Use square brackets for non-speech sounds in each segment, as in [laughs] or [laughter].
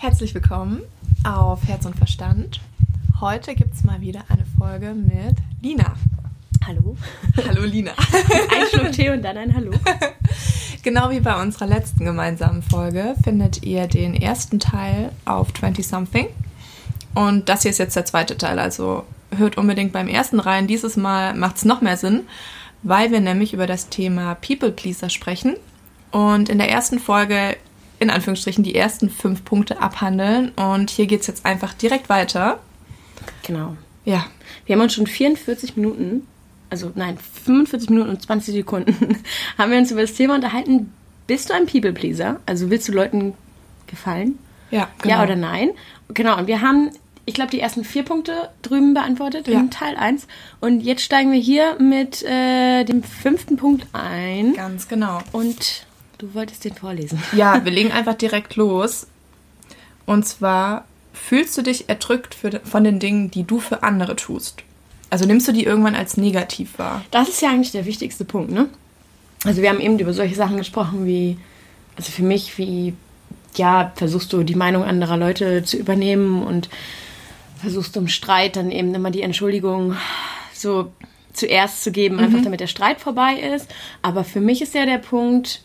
Herzlich willkommen auf Herz und Verstand. Heute gibt es mal wieder eine Folge mit Lina. Hallo. Hallo Lina. [laughs] ein Schluck Tee und dann ein Hallo. [laughs] Genau wie bei unserer letzten gemeinsamen Folge findet ihr den ersten Teil auf 20 Something. Und das hier ist jetzt der zweite Teil, also hört unbedingt beim ersten rein. Dieses Mal macht es noch mehr Sinn, weil wir nämlich über das Thema People Pleaser sprechen. Und in der ersten Folge in Anführungsstrichen die ersten fünf Punkte abhandeln. Und hier geht es jetzt einfach direkt weiter. Genau. Ja. Wir haben uns schon 44 Minuten, also nein, 45 Minuten und 20 Sekunden, [laughs] haben wir uns über das Thema unterhalten. Bist du ein People-Pleaser? Also willst du Leuten gefallen? Ja, genau. Ja oder nein? Genau, und wir haben, ich glaube, die ersten vier Punkte drüben beantwortet Ja. in Teil 1. Und jetzt steigen wir hier mit äh, dem fünften Punkt ein. Ganz genau. Und du wolltest den vorlesen. Ja, [laughs] wir legen einfach direkt los. Und zwar, fühlst du dich erdrückt für, von den Dingen, die du für andere tust? Also nimmst du die irgendwann als negativ wahr? Das ist ja eigentlich der wichtigste Punkt, ne? Also wir haben eben über solche Sachen gesprochen wie, also für mich, wie, ja, versuchst du die Meinung anderer Leute zu übernehmen und versuchst du im Streit dann eben immer die Entschuldigung so zuerst zu geben, einfach damit der Streit vorbei ist. Aber für mich ist ja der Punkt,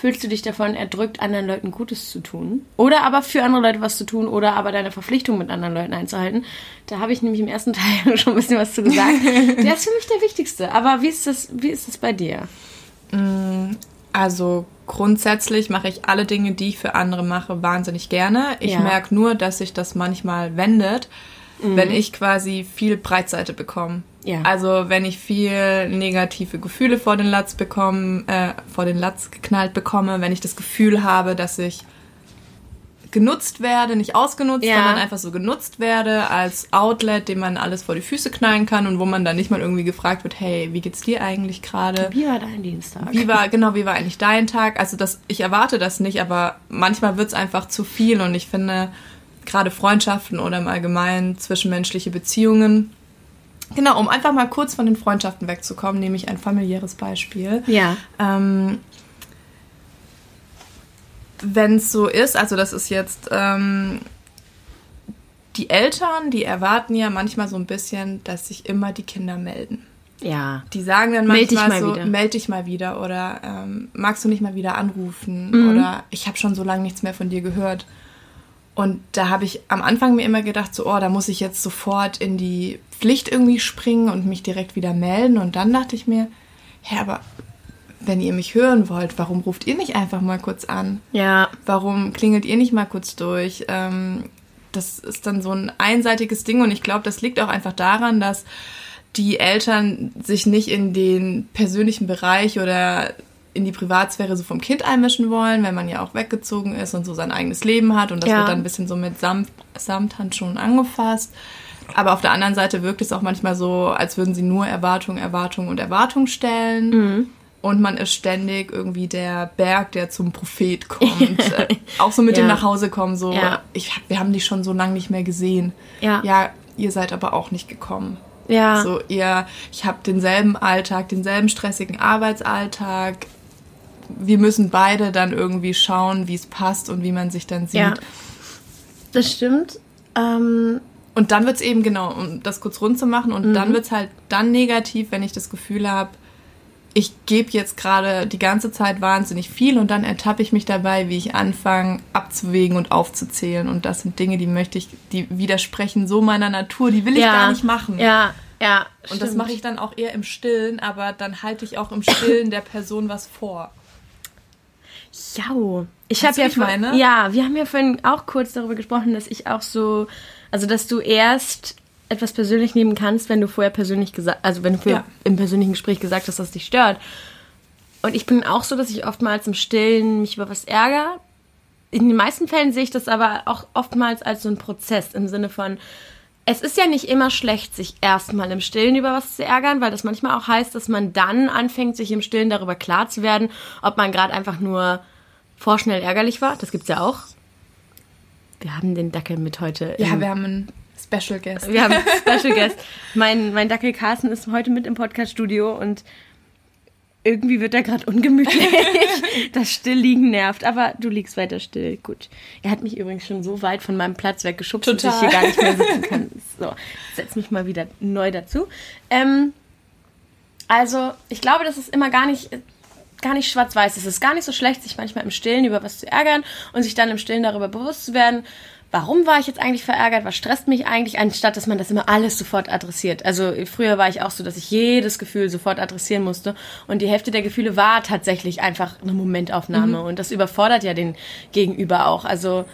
fühlst du dich davon erdrückt, anderen Leuten Gutes zu tun? Oder aber für andere Leute was zu tun oder aber deine Verpflichtung mit anderen Leuten einzuhalten? Da habe ich nämlich im ersten [laughs] Teil schon ein bisschen was zu gesagt. [laughs] der ist für mich der wichtigste. Aber wie ist das, wie ist das bei dir? Also grundsätzlich mache ich alle Dinge, die ich für andere mache, wahnsinnig gerne. Ich Ja. merke nur, dass sich das manchmal wendet, wenn ich quasi viel Breitseite bekomme. Ja. Also wenn ich viel negative Gefühle vor den Latz bekomme, äh, vor den Latz geknallt bekomme, wenn ich das Gefühl habe, dass ich genutzt werde, nicht ausgenutzt, Ja. sondern einfach so genutzt werde als Outlet, dem man alles vor die Füße knallen kann und wo man dann nicht mal irgendwie gefragt wird, hey, wie geht's dir eigentlich gerade? Wie war dein Dienstag? Wie war, genau, wie war eigentlich dein Tag? Also das, ich erwarte das nicht, aber manchmal wird es einfach zu viel und ich finde, gerade Freundschaften oder im Allgemeinen zwischenmenschliche Beziehungen, genau, um einfach mal kurz von den Freundschaften wegzukommen, nehme ich ein familiäres Beispiel. Ja. Ähm, Wenn es so ist, also das ist jetzt, ähm, die Eltern, die erwarten ja manchmal so ein bisschen, dass sich immer die Kinder melden. Ja. Die sagen dann Meld manchmal mal so, wieder. meld dich mal wieder oder ähm, magst du nicht mal wieder anrufen Mhm. oder ich habe schon so lange nichts mehr von dir gehört. Und da habe ich am Anfang mir immer gedacht, so, oh, da muss ich jetzt sofort in die Pflicht irgendwie springen und mich direkt wieder melden. Und dann dachte ich mir, hä, aber wenn ihr mich hören wollt, warum ruft ihr nicht einfach mal kurz an? Ja. Warum klingelt ihr nicht mal kurz durch? Ähm, das ist dann so ein einseitiges Ding und ich glaube, das liegt auch einfach daran, dass die Eltern sich nicht in den persönlichen Bereich oder in die Privatsphäre so vom Kind einmischen wollen, wenn man ja auch weggezogen ist und so sein eigenes Leben hat und das Ja. wird dann ein bisschen so mit Samt, Samthandschuhen angefasst. Aber auf der anderen Seite wirkt es auch manchmal so, als würden sie nur Erwartung, Erwartung und Erwartung stellen. Mhm. Und man ist ständig irgendwie der Berg, der zum Prophet kommt. [laughs] äh, auch so mit dem Ja. nach Hause kommen, so, Ja. ich, wir haben die schon so lange nicht mehr gesehen. Ja. Ja, ihr seid aber auch nicht gekommen. Ja. So, ihr, ich habe denselben Alltag, denselben stressigen Arbeitsalltag. Wir müssen beide dann irgendwie schauen, wie es passt und wie man sich dann sieht. Ja. Das stimmt. Ähm, Und dann wird's eben, genau, um das kurz rund zu machen, und Mhm. dann wird's halt dann negativ, wenn ich das Gefühl habe, ich gebe jetzt gerade die ganze Zeit wahnsinnig viel und dann ertappe ich mich dabei, wie ich anfange abzuwägen und aufzuzählen. Und das sind Dinge, die möchte ich, die widersprechen so meiner Natur, die will ich ja. gar nicht machen. Ja, ja. Und das stimmt. mache ich dann auch eher im Stillen, aber dann halte ich auch im Stillen der Person was vor. Ja, ich habe ja vor- ja, wir haben ja vorhin auch kurz darüber gesprochen, dass ich auch so, also dass du erst etwas persönlich nehmen kannst, wenn du vorher persönlich gesagt, also wenn du vorher Ja. im persönlichen Gespräch gesagt hast, dass das dich stört. Und ich bin auch so, dass ich oftmals im Stillen mich über was ärgere. In den meisten Fällen sehe ich das aber auch oftmals als so ein Prozess im Sinne von, es ist ja nicht immer schlecht, sich erstmal im Stillen über was zu ärgern, weil das manchmal auch heißt, dass man dann anfängt, sich im Stillen darüber klar zu werden, ob man gerade einfach nur vorschnell ärgerlich war. Das gibt's ja auch. Wir haben den Dackel mit heute. Ja, wir haben einen Special Guest. wir haben einen [laughs] Special Guest. Mein, mein Dackel Carsten ist heute mit im Podcast-Studio und irgendwie wird er gerade ungemütlich. [laughs] das Stillliegen nervt, aber du liegst weiter still. Gut. Er hat mich übrigens schon so weit von meinem Platz weggeschubst, Total. dass ich hier gar nicht mehr sitzen [laughs] kann. So, setz mich mal wieder neu dazu. Ähm, also, ich glaube, das ist immer gar nicht gar nicht schwarz-weiß. Es ist gar nicht so schlecht, sich manchmal im Stillen über was zu ärgern und sich dann im Stillen darüber bewusst zu werden, warum war ich jetzt eigentlich verärgert, was stresst mich eigentlich, anstatt dass man das immer alles sofort adressiert. Also früher war ich auch so, dass ich jedes Gefühl sofort adressieren musste und die Hälfte der Gefühle war tatsächlich einfach eine Momentaufnahme mhm. und das überfordert ja den Gegenüber auch. Also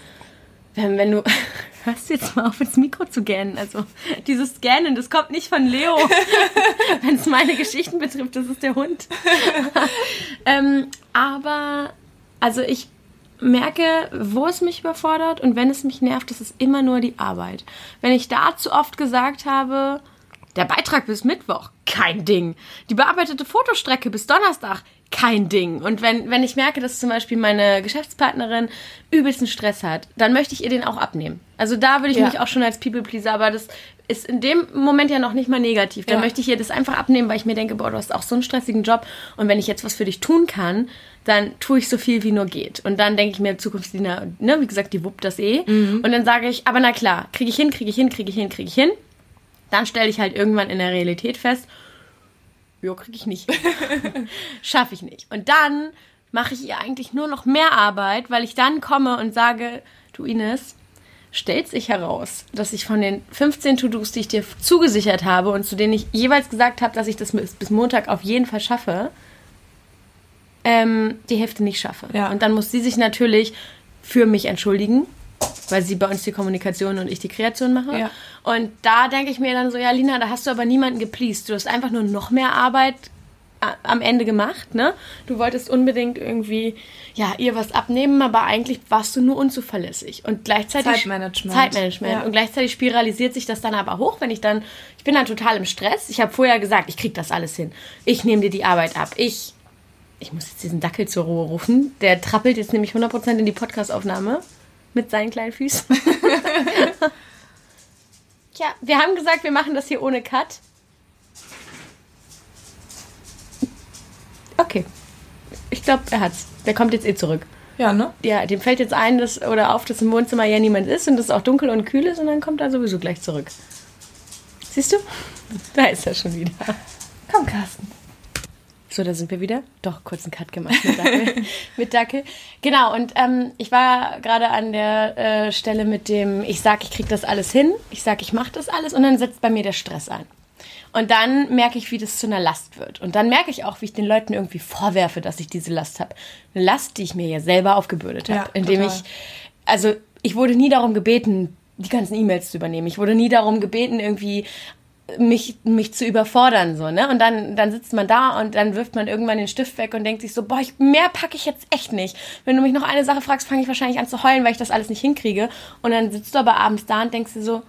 wenn, wenn du [laughs] hörst jetzt mal auf ins Mikro zu gähnen. Also dieses Gähnen, das kommt nicht von Leo. [laughs] wenn es meine Geschichten betrifft, das ist der Hund. [laughs] ähm, aber also ich merke, wo es mich überfordert und wenn es mich nervt, das ist immer nur die Arbeit. Wenn ich da zu oft gesagt habe, der Beitrag bis Mittwoch, kein Ding. Die bearbeitete Fotostrecke bis Donnerstag, kein Ding. Und wenn, wenn ich merke, dass zum Beispiel meine Geschäftspartnerin übelsten Stress hat, dann möchte ich ihr den auch abnehmen. Also da würde ich ja. mich auch schon als People-Pleaser, aber das ist in dem Moment ja noch nicht mal negativ. Dann ja. möchte ich ihr das einfach abnehmen, weil ich mir denke, boah, du hast auch so einen stressigen Job und wenn ich jetzt was für dich tun kann, dann tue ich so viel wie nur geht. Und dann denke ich mir, Zukunftslina, ne, wie gesagt, die wuppt das eh. Mhm. Und dann sage ich, aber na klar, kriege ich hin, kriege ich hin, kriege ich hin, kriege ich hin. Dann stelle ich halt irgendwann in der Realität fest, jo, kriege ich nicht. [laughs] Schaffe ich nicht. Und dann mache ich ihr eigentlich nur noch mehr Arbeit, weil ich dann komme und sage, du Ines, stellt sich heraus, dass ich von den 15 To-Dos, die ich dir zugesichert habe und zu denen ich jeweils gesagt habe, dass ich das bis Montag auf jeden Fall schaffe, ähm, die Hälfte nicht schaffe. Ja. Und dann muss sie sich natürlich für mich entschuldigen, weil sie bei uns die Kommunikation und ich die Kreation mache. Ja. Und da denke ich mir dann so, ja, Lina, da hast du aber niemanden gepleased. Du hast einfach nur noch mehr Arbeit am Ende gemacht, ne? Du wolltest unbedingt irgendwie, ja, ihr was abnehmen, aber eigentlich warst du nur unzuverlässig. Und gleichzeitig. Zeitmanagement. Zeitmanagement. Ja. Und gleichzeitig spiralisiert sich das dann aber hoch, wenn ich dann, ich bin dann total im Stress. Ich habe vorher gesagt, ich krieg das alles hin. Ich nehme dir die Arbeit ab. Ich ich muss jetzt diesen Dackel zur Ruhe rufen. Der trappelt jetzt nämlich 100% in die Podcastaufnahme mit seinen kleinen Füßen. [laughs] Tja, wir haben gesagt, wir machen das hier ohne Cut. Okay. Ich glaube, er hat's. Der kommt jetzt eh zurück. Ja, ne? Ja, dem fällt jetzt ein, dass, oder auf, dass im Wohnzimmer ja niemand ist und es auch dunkel und kühl ist und dann kommt er sowieso gleich zurück. Siehst du? Da ist er schon wieder. Komm, Carsten. So, da sind wir wieder. Doch, kurz einen Cut gemacht mit Dackel. [laughs] mit Dackel. Genau, und ähm, ich war gerade an der äh, Stelle mit dem, ich sag, ich krieg das alles hin, ich sag, ich mach das alles und dann setzt bei mir der Stress ein. Und dann merke ich, wie das zu einer Last wird. Und dann merke ich auch, wie ich den Leuten irgendwie vorwerfe, dass ich diese Last habe. Eine Last, die ich mir ja selber aufgebürdet habe. Ja, indem total. ich, also ich wurde nie darum gebeten, die ganzen E-Mails zu übernehmen. Ich wurde nie darum gebeten, irgendwie mich, mich zu überfordern, so, ne? Und dann, dann sitzt man da und dann wirft man irgendwann den Stift weg und denkt sich so, boah, ich, mehr packe ich jetzt echt nicht. Wenn du mich noch eine Sache fragst, fange ich wahrscheinlich an zu heulen, weil ich das alles nicht hinkriege. Und dann sitzt du aber abends da und denkst dir so,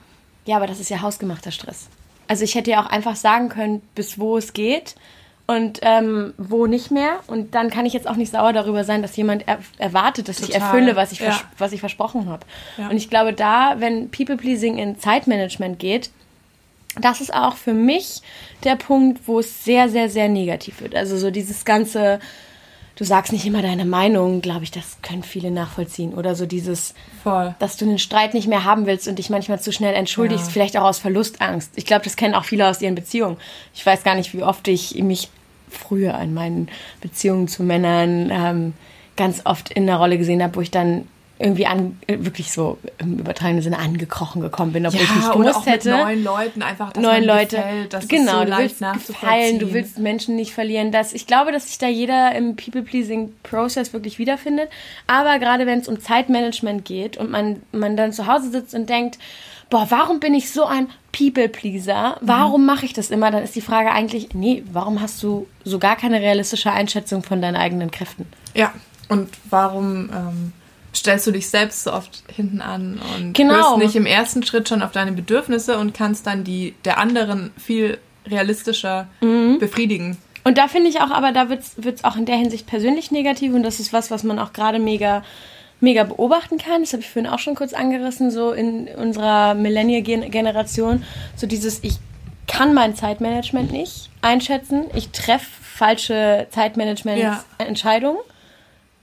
ja, aber das ist ja hausgemachter Stress. Also ich hätte ja auch einfach sagen können, bis wo es geht und ähm, wo nicht mehr. Und dann kann ich jetzt auch nicht sauer darüber sein, dass jemand er erwartet, dass Total. ich erfülle, was ich, ja. was ich versprochen habe. Ja. Und ich glaube, da, wenn People-Pleasing in Zeitmanagement geht, das ist auch für mich der Punkt, wo es sehr, sehr, sehr negativ wird. Also so dieses ganze, du sagst nicht immer deine Meinung, glaube ich, das können viele nachvollziehen. Oder so dieses, Voll. dass du einen Streit nicht mehr haben willst und dich manchmal zu schnell entschuldigst, ja. vielleicht auch aus Verlustangst. Ich glaube, das kennen auch viele aus ihren Beziehungen. Ich weiß gar nicht, wie oft ich mich früher in meinen Beziehungen zu Männern ähm, ganz oft in der Rolle gesehen habe, wo ich dann irgendwie an, wirklich so im übertragenen Sinne angekrochen gekommen bin, obwohl ja, ich nicht gewusst auch hätte. Mit neuen Leuten einfach, dass neuen Leute, gefällt, das genau, so du willst gefallen, du willst Menschen nicht verlieren. Das, ich glaube, dass sich da jeder im People-Pleasing-Prozess wirklich wiederfindet. Aber gerade wenn es um Zeitmanagement geht und man, man dann zu Hause sitzt und denkt, boah, warum bin ich so ein People-Pleaser? Warum mhm. mache ich das immer? Dann ist die Frage eigentlich, nee, warum hast du so gar keine realistische Einschätzung von deinen eigenen Kräften? Ja, und warum ähm, stellst du dich selbst so oft hinten an und genau. hörst nicht im ersten Schritt schon auf deine Bedürfnisse und kannst dann die der anderen viel realistischer mhm. befriedigen. Und da finde ich auch, aber da wird es auch in der Hinsicht persönlich negativ und das ist was, was man auch gerade mega mega beobachten kann. Das habe ich vorhin auch schon kurz angerissen, so in unserer Millennial-Generation. So dieses, ich kann mein Zeitmanagement nicht einschätzen. Ich treffe falsche Zeitmanagement-Entscheidung,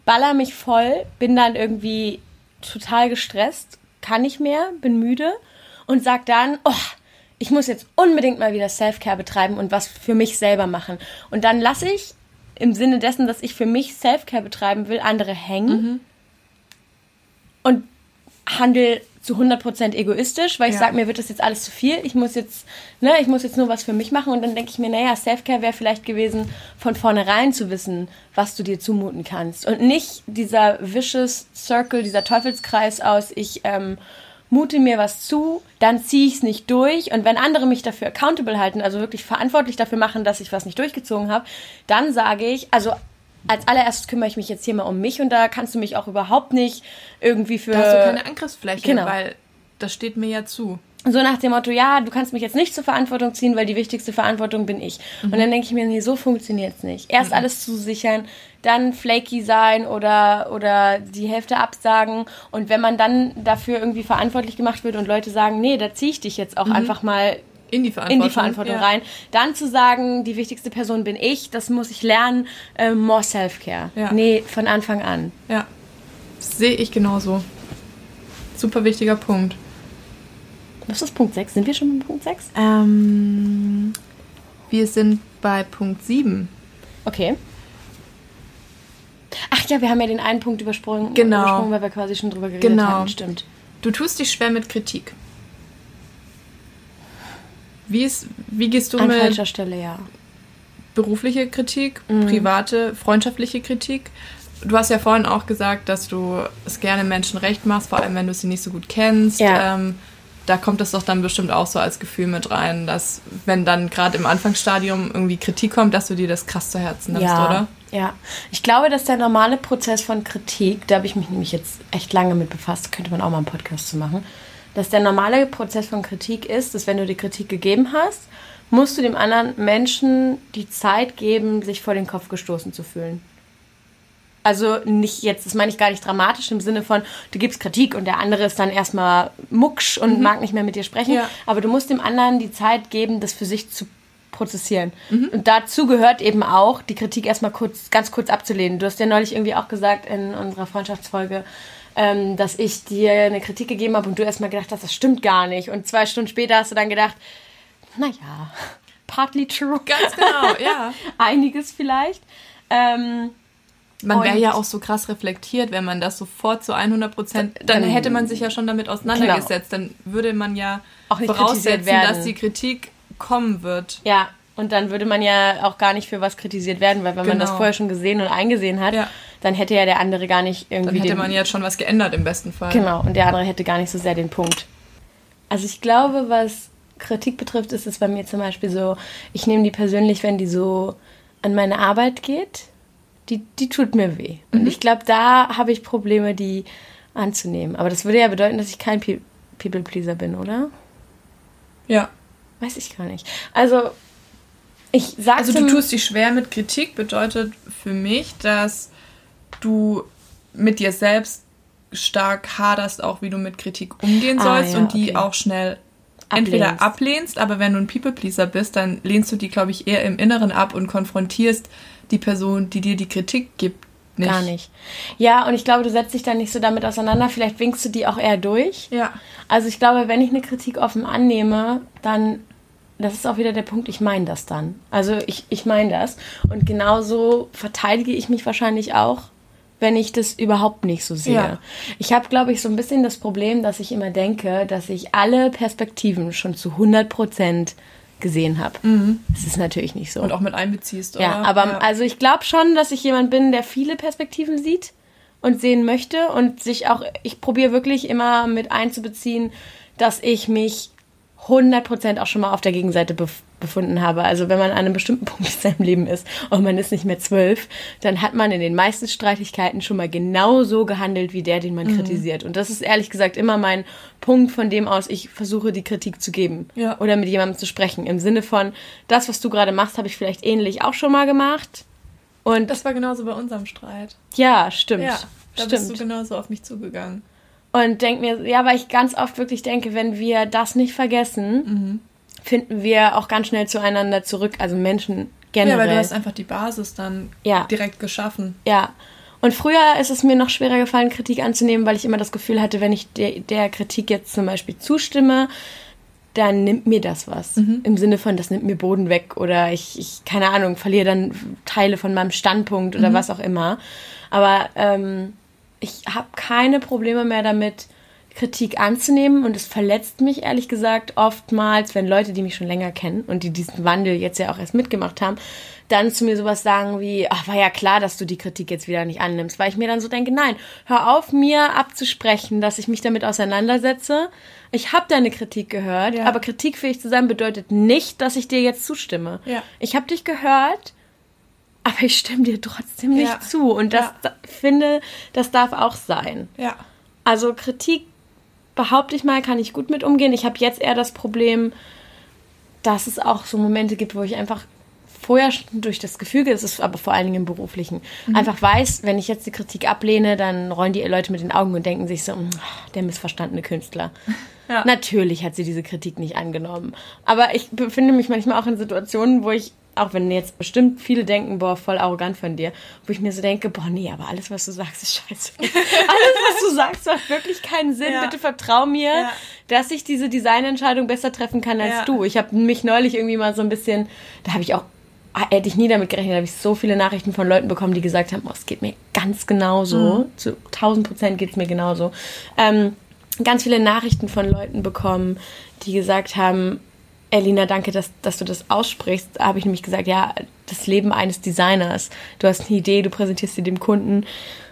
baller mich voll, bin dann irgendwie total gestresst, kann nicht mehr, bin müde und sag dann, oh, ich muss jetzt unbedingt mal wieder Self-Care betreiben und was für mich selber machen. Und dann lasse ich im Sinne dessen, dass ich für mich Self-Care betreiben will, andere hängen mhm. und handle zu 100% egoistisch, weil ich ja. sage, mir wird das jetzt alles zu viel. Ich muss jetzt, ne, ich muss jetzt nur was für mich machen und dann denke ich mir, naja, Selfcare wäre vielleicht gewesen, von vornherein zu wissen, was du dir zumuten kannst und nicht dieser vicious Circle, dieser Teufelskreis aus, ich ähm, mute mir was zu, dann ziehe ich es nicht durch und wenn andere mich dafür accountable halten, also wirklich verantwortlich dafür machen, dass ich was nicht durchgezogen habe, dann sage ich, also als allererstes kümmere ich mich jetzt hier mal um mich und da kannst du mich auch überhaupt nicht irgendwie für. Da hast du keine Angriffsfläche, genau. weil das steht mir ja zu. So nach dem Motto, ja, du kannst mich jetzt nicht zur Verantwortung ziehen, weil die wichtigste Verantwortung bin ich. Mhm. Und dann denke ich mir, nee, so funktioniert es nicht. Erst mhm. alles zusichern, dann flaky sein oder, oder die Hälfte absagen. Und wenn man dann dafür irgendwie verantwortlich gemacht wird und Leute sagen, nee, da ziehe ich dich jetzt auch mhm. einfach mal in die Verantwortung, in die Verantwortung ja. rein. Dann zu sagen, die wichtigste Person bin ich, das muss ich lernen, äh, more self-care. Ja. Nee, von Anfang an. Ja, sehe ich genauso. Super wichtiger Punkt. Was ist Punkt 6? Sind wir schon bei Punkt 6? Ähm, wir sind bei Punkt 7. Okay. Ach ja, wir haben ja den einen Punkt übersprungen, genau. übersprungen weil wir quasi schon drüber geredet genau. haben. Stimmt. Du tust dich schwer mit Kritik. Wie, ist, wie gehst du An mit falscher Stelle, ja. berufliche Kritik, mhm. private, freundschaftliche Kritik? Du hast ja vorhin auch gesagt, dass du es gerne Menschen recht machst, vor allem wenn du sie nicht so gut kennst. Ja. Ähm, da kommt es doch dann bestimmt auch so als Gefühl mit rein, dass wenn dann gerade im Anfangsstadium irgendwie Kritik kommt, dass du dir das krass zu Herzen nimmst, ja, oder? Ja, ich glaube, dass der normale Prozess von Kritik, da habe ich mich nämlich jetzt echt lange mit befasst, könnte man auch mal einen Podcast zu machen, dass der normale Prozess von Kritik ist, dass wenn du die Kritik gegeben hast, musst du dem anderen Menschen die Zeit geben, sich vor den Kopf gestoßen zu fühlen. Also nicht jetzt, das meine ich gar nicht dramatisch im Sinne von, du gibst Kritik und der andere ist dann erstmal mucksch und mhm. mag nicht mehr mit dir sprechen. Ja. Aber du musst dem anderen die Zeit geben, das für sich zu prozessieren. Mhm. Und dazu gehört eben auch, die Kritik erstmal kurz, ganz kurz abzulehnen. Du hast ja neulich irgendwie auch gesagt in unserer Freundschaftsfolge, ähm, dass ich dir eine Kritik gegeben habe und du erstmal gedacht hast, das stimmt gar nicht. Und zwei Stunden später hast du dann gedacht, naja, [laughs] partly true. Ganz genau, [laughs] ja. Einiges vielleicht. Ähm, man wäre ja auch so krass reflektiert, wenn man das sofort zu 100 Prozent, dann, dann, hätte man sich ja schon damit auseinandergesetzt. Genau. Dann würde man ja auch voraussetzen, dass die Kritik kommen wird. Ja, und dann würde man ja auch gar nicht für was kritisiert werden, weil wenn genau. man das genau. vorher schon gesehen und eingesehen hat, ja dann hätte ja der andere gar nicht irgendwie. Dann hätte man jetzt schon was geändert im besten Fall. Genau, und der andere hätte gar nicht so sehr den Punkt. Also ich glaube, was Kritik betrifft, ist es bei mir zum Beispiel so, ich nehme die persönlich, wenn die so an meine Arbeit geht, die, die tut mir weh. Mhm. Und ich glaube, da habe ich Probleme, die anzunehmen. Aber das würde ja bedeuten, dass ich kein People-Pleaser bin, oder? Ja. Weiß ich gar nicht. Also, ich sage. Also, du tust dich schwer mit Kritik, bedeutet für mich, dass du mit dir selbst stark haderst, auch wie du mit Kritik umgehen ah, sollst ah, ja, und die okay. auch schnell ablehnst. entweder ablehnst, aber wenn du ein People-Pleaser bist, dann lehnst du die, glaube ich, eher im Inneren ab und konfrontierst die Person, die dir die Kritik gibt, nicht. Gar nicht. Ja, und ich glaube, du setzt dich dann nicht so damit auseinander. Vielleicht winkst du die auch eher durch. Ja. Also ich glaube, wenn ich eine Kritik offen annehme, dann, das ist auch wieder der Punkt, ich meine das dann. Also ich, ich meine das. Und genauso verteidige ich mich wahrscheinlich auch wenn ich das überhaupt nicht so sehe. Ja. Ich habe, glaube ich, so ein bisschen das Problem, dass ich immer denke, dass ich alle Perspektiven schon zu 100 Prozent gesehen habe. Mhm. Das ist natürlich nicht so. Und auch mit einbeziehst, oder? Ja, aber ja. also ich glaube schon, dass ich jemand bin, der viele Perspektiven sieht und sehen möchte und sich auch, ich probiere wirklich immer mit einzubeziehen, dass ich mich 100% auch schon mal auf der Gegenseite befunden habe. Also wenn man an einem bestimmten [laughs] Punkt in seinem Leben ist und man ist nicht mehr zwölf, dann hat man in den meisten Streitigkeiten schon mal genau so gehandelt wie der, den man mhm. kritisiert. Und das ist ehrlich gesagt immer mein Punkt, von dem aus ich versuche, die Kritik zu geben ja. oder mit jemandem zu sprechen. Im Sinne von, das, was du gerade machst, habe ich vielleicht ähnlich auch schon mal gemacht. Und das war genauso bei unserem Streit. Ja, stimmt. Ja, da stimmt. bist du genauso auf mich zugegangen. Und denk mir, ja, weil ich ganz oft wirklich denke, wenn wir das nicht vergessen, mhm. Finden wir auch ganz schnell zueinander zurück. Also Menschen generell. Ja, weil du hast einfach die Basis dann ja. direkt geschaffen. Ja. Und früher ist es mir noch schwerer gefallen, Kritik anzunehmen, weil ich immer das Gefühl hatte, wenn ich der, der Kritik jetzt zum Beispiel zustimme, dann nimmt mir das was. Mhm. Im Sinne von, das nimmt mir Boden weg oder ich, ich keine Ahnung, verliere dann Teile von meinem Standpunkt oder mhm. was auch immer. Aber ähm, ich habe keine Probleme mehr damit, Kritik anzunehmen und es verletzt mich ehrlich gesagt oftmals, wenn Leute, die mich schon länger kennen und die diesen Wandel jetzt ja auch erst mitgemacht haben, dann zu mir sowas sagen wie, ach, war ja klar, dass du die Kritik jetzt wieder nicht annimmst, weil ich mir dann so denke, nein, hör auf mir abzusprechen, dass ich mich damit auseinandersetze. Ich habe deine Kritik gehört, ja. aber kritikfähig zu sein bedeutet nicht, dass ich dir jetzt zustimme. Ja. Ich habe dich gehört, aber ich stimme dir trotzdem nicht ja. zu. Und das finde, das darf auch sein. Also Kritik, behaupte ich mal, kann ich gut mit umgehen. Ich habe jetzt eher das Problem, dass es auch so Momente gibt, wo ich einfach vorher durch das Gefüge, das ist aber vor allen Dingen im Beruflichen, mhm. einfach weiß, wenn ich jetzt die Kritik ablehne, dann rollen die Leute mit den Augen und denken sich so, hm, der missverstandene Künstler. [laughs] Ja. Natürlich hat sie diese Kritik nicht angenommen. Aber ich befinde mich manchmal auch in Situationen, wo ich auch wenn jetzt bestimmt viele denken, boah, voll arrogant von dir, wo ich mir so denke, boah, nee, aber alles, was du sagst, ist scheiße. [laughs] alles, was du sagst, macht wirklich keinen Sinn. Ja. Bitte vertrau mir, ja. dass ich diese Designentscheidung besser treffen kann als ja. du. Ich habe mich neulich irgendwie mal so ein bisschen, da habe ich auch hätte ich nie damit gerechnet, da habe ich so viele Nachrichten von Leuten bekommen, die gesagt haben, oh, es geht mir ganz genauso. Mhm. Zu 1000 Prozent geht es mir genauso. Ähm, ganz viele Nachrichten von Leuten bekommen, die gesagt haben, Elina, danke, dass, dass du das aussprichst. Da habe ich nämlich gesagt, ja, das Leben eines Designers. Du hast eine Idee, du präsentierst sie dem Kunden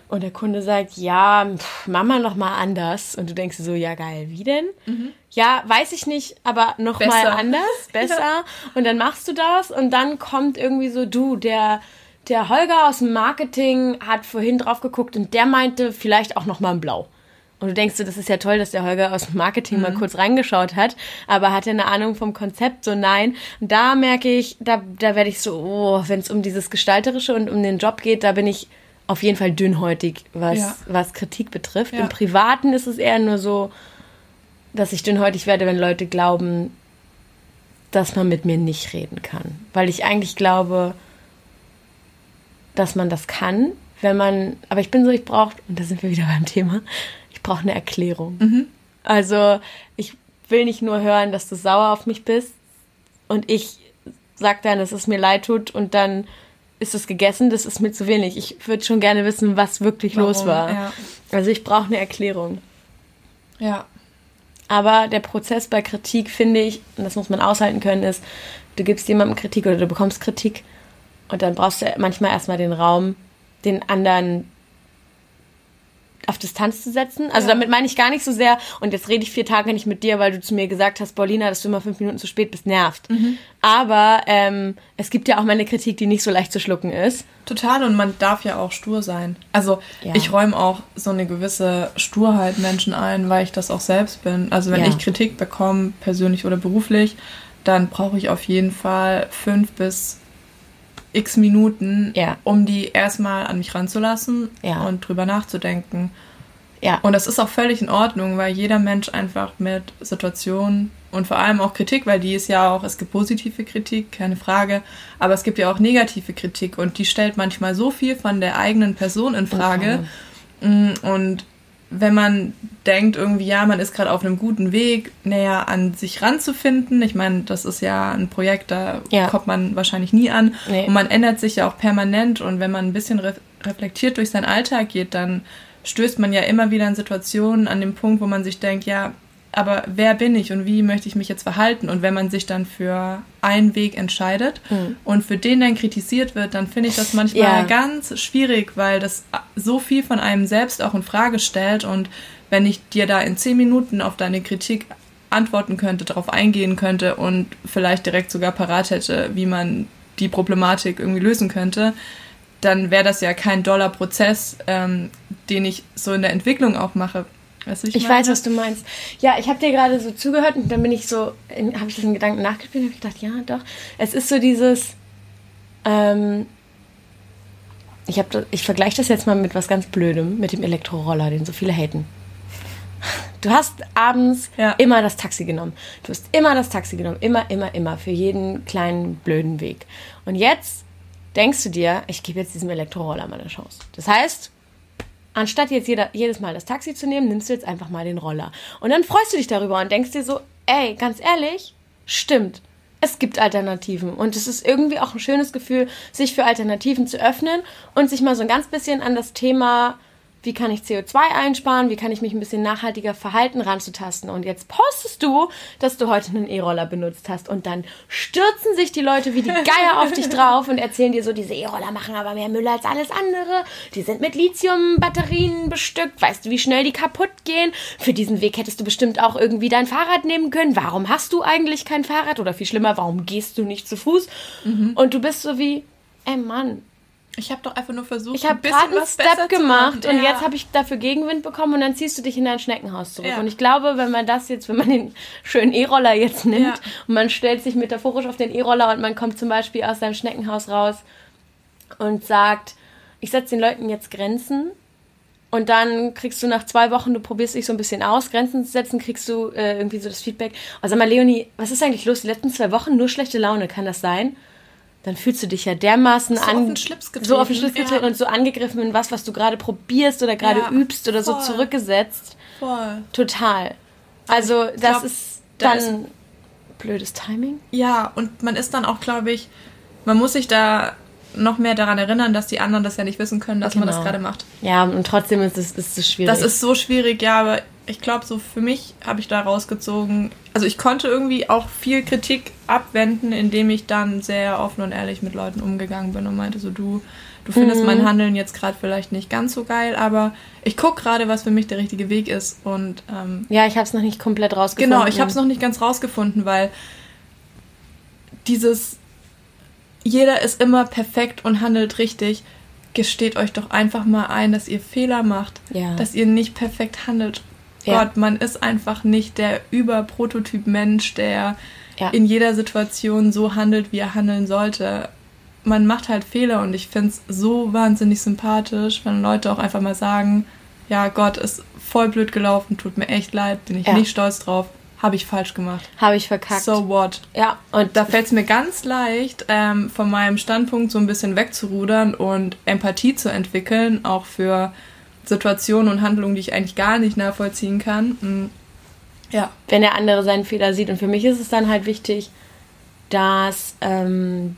und der Kunde sagt, ja, pff, Mama noch mal anders. Und du denkst so, ja geil, wie denn? Mhm. Ja, weiß ich nicht, aber noch besser. mal anders, [laughs] besser. Ja. Und dann machst du das und dann kommt irgendwie so, du, der der Holger aus dem Marketing hat vorhin drauf geguckt und der meinte vielleicht auch noch mal ein Blau. Und du denkst so, das ist ja toll, dass der Holger aus dem Marketing mhm. mal kurz reingeschaut hat, aber hat er eine Ahnung vom Konzept? So nein. Und da merke ich, da, da werde ich so, oh, wenn es um dieses Gestalterische und um den Job geht, da bin ich auf jeden Fall dünnhäutig, was, ja. was Kritik betrifft. Ja. Im Privaten ist es eher nur so, dass ich dünnhäutig werde, wenn Leute glauben, dass man mit mir nicht reden kann. Weil ich eigentlich glaube, dass man das kann, wenn man, aber ich bin so, ich brauche, und da sind wir wieder beim Thema, ich brauche eine Erklärung. Mhm. Also ich will nicht nur hören, dass du sauer auf mich bist und ich sag dann, dass es mir leid tut und dann ist es gegessen, das ist mir zu wenig. Ich würde schon gerne wissen, was wirklich Warum? los war. Ja. Also ich brauche eine Erklärung. Ja. Aber der Prozess bei Kritik, finde ich, und das muss man aushalten können, ist, du gibst jemandem Kritik oder du bekommst Kritik und dann brauchst du manchmal erstmal den Raum, den anderen auf Distanz zu setzen. Also ja. damit meine ich gar nicht so sehr, und jetzt rede ich vier Tage nicht mit dir, weil du zu mir gesagt hast, Paulina, dass du immer fünf Minuten zu spät bist, nervt. Mhm. Aber ähm, es gibt ja auch mal eine Kritik, die nicht so leicht zu schlucken ist. Total, und man darf ja auch stur sein. Also ja. ich räume auch so eine gewisse Sturheit Menschen ein, weil ich das auch selbst bin. Also wenn ja. ich Kritik bekomme, persönlich oder beruflich, dann brauche ich auf jeden Fall fünf bis x Minuten, ja. um die erstmal an mich ranzulassen ja. und drüber nachzudenken. Ja. Und das ist auch völlig in Ordnung, weil jeder Mensch einfach mit Situationen und vor allem auch Kritik, weil die ist ja auch, es gibt positive Kritik, keine Frage, aber es gibt ja auch negative Kritik und die stellt manchmal so viel von der eigenen Person in Frage. Okay. Und wenn man denkt irgendwie, ja, man ist gerade auf einem guten Weg, näher an sich ranzufinden. Ich meine, das ist ja ein Projekt, da ja. kommt man wahrscheinlich nie an. Nee. Und man ändert sich ja auch permanent. Und wenn man ein bisschen re reflektiert durch seinen Alltag geht, dann stößt man ja immer wieder in Situationen an dem Punkt, wo man sich denkt, ja, aber wer bin ich und wie möchte ich mich jetzt verhalten? Und wenn man sich dann für einen Weg entscheidet mhm. und für den dann kritisiert wird, dann finde ich das manchmal ja. ganz schwierig, weil das so viel von einem selbst auch in Frage stellt. Und wenn ich dir da in zehn Minuten auf deine Kritik antworten könnte, darauf eingehen könnte und vielleicht direkt sogar parat hätte, wie man die Problematik irgendwie lösen könnte, dann wäre das ja kein doller Prozess, ähm, den ich so in der Entwicklung auch mache. Weißt du, ich, ich weiß, was du meinst. Ja, ich habe dir gerade so zugehört und dann bin ich so, habe ich diesen Gedanken nachgespielt und habe gedacht, ja, doch. Es ist so dieses, ähm, ich, hab, ich vergleiche das jetzt mal mit was ganz Blödem, mit dem Elektroroller, den so viele haten. Du hast abends Ja. immer das Taxi genommen. Du hast immer das Taxi genommen. Immer, immer, immer. Für jeden kleinen blöden Weg. Und jetzt denkst du dir, ich gebe jetzt diesem Elektroroller mal eine Chance. Das heißt, anstatt jetzt jeder, jedes Mal das Taxi zu nehmen, nimmst du jetzt einfach mal den Roller. Und dann freust du dich darüber und denkst dir so, ey, ganz ehrlich, stimmt. Es gibt Alternativen. Und es ist irgendwie auch ein schönes Gefühl, sich für Alternativen zu öffnen und sich mal so ein ganz bisschen an das Thema, wie kann ich CO2 einsparen, wie kann ich mich ein bisschen nachhaltiger verhalten, ranzutasten. Und jetzt postest du, dass du heute einen E-Roller benutzt hast. Und dann stürzen sich die Leute wie die [laughs] Geier auf dich drauf und erzählen dir so, diese E-Roller machen aber mehr Müll als alles andere. Die sind mit Lithium-Batterien bestückt. Weißt du, wie schnell die kaputt gehen? Für diesen Weg hättest du bestimmt auch irgendwie dein Fahrrad nehmen können. Warum hast du eigentlich kein Fahrrad? Oder viel schlimmer, warum gehst du nicht zu Fuß? Und du bist so wie, ey Mann, Ich habe doch einfach nur versucht, ich habe gerade einen Step gemacht und Ja. jetzt habe ich dafür Gegenwind bekommen und dann ziehst du dich in dein Schneckenhaus zurück. Ja. Und ich glaube, wenn man das jetzt, wenn man den schönen E-Roller jetzt nimmt Ja. und man stellt sich metaphorisch auf den E-Roller und man kommt zum Beispiel aus seinem Schneckenhaus raus und sagt, ich setze den Leuten jetzt Grenzen und dann kriegst du nach zwei Wochen, du probierst dich so ein bisschen aus, Grenzen zu setzen, kriegst du äh, irgendwie so das Feedback. Also mal, Leonie, was ist eigentlich los? Die letzten zwei Wochen nur schlechte Laune, kann das sein? Dann fühlst du dich ja dermaßen So auf an, den Schlips so auf den getreten, Schlips getreten ja. und so angegriffen in was, was du gerade probierst oder gerade Ja, übst oder so voll. zurückgesetzt. Voll. Total. Also das glaub, ist da dann blödes Timing. Ja, und man ist dann auch, glaube ich, man muss sich da noch mehr daran erinnern, dass die anderen das ja nicht wissen können, dass man das Genau. gerade macht. Ja, und trotzdem ist es, ist es schwierig. Das ist so schwierig, ja, aber ich glaube, so für mich habe ich da rausgezogen. Also ich konnte irgendwie auch viel Kritik abwenden, indem ich dann sehr offen und ehrlich mit Leuten umgegangen bin und meinte so, du, du findest mein Handeln jetzt gerade vielleicht nicht ganz so geil, aber ich gucke gerade, was für mich der richtige Weg ist. Und ähm, ja, ich habe es noch nicht komplett rausgefunden. Genau, ich habe es noch nicht ganz rausgefunden, weil dieses jeder ist immer perfekt und handelt richtig. Gesteht euch doch einfach mal ein, dass ihr Fehler macht, Ja. dass ihr nicht perfekt handelt. Ja. Gott, man ist einfach nicht der Überprototyp Mensch, der Ja. in jeder Situation so handelt, wie er handeln sollte. Man macht halt Fehler und ich finde es so wahnsinnig sympathisch, wenn Leute auch einfach mal sagen, ja Gott, ist voll blöd gelaufen, tut mir echt leid, bin ich Ja. nicht stolz drauf, habe ich falsch gemacht. Habe ich verkackt. So what? ja, und Da fällt es mir ganz leicht, ähm, von meinem Standpunkt so ein bisschen wegzurudern und Empathie zu entwickeln, auch für Situationen und Handlungen, die ich eigentlich gar nicht nachvollziehen kann. Mm, Ja, wenn der andere seinen Fehler sieht. Und für mich ist es dann halt wichtig, dass ähm,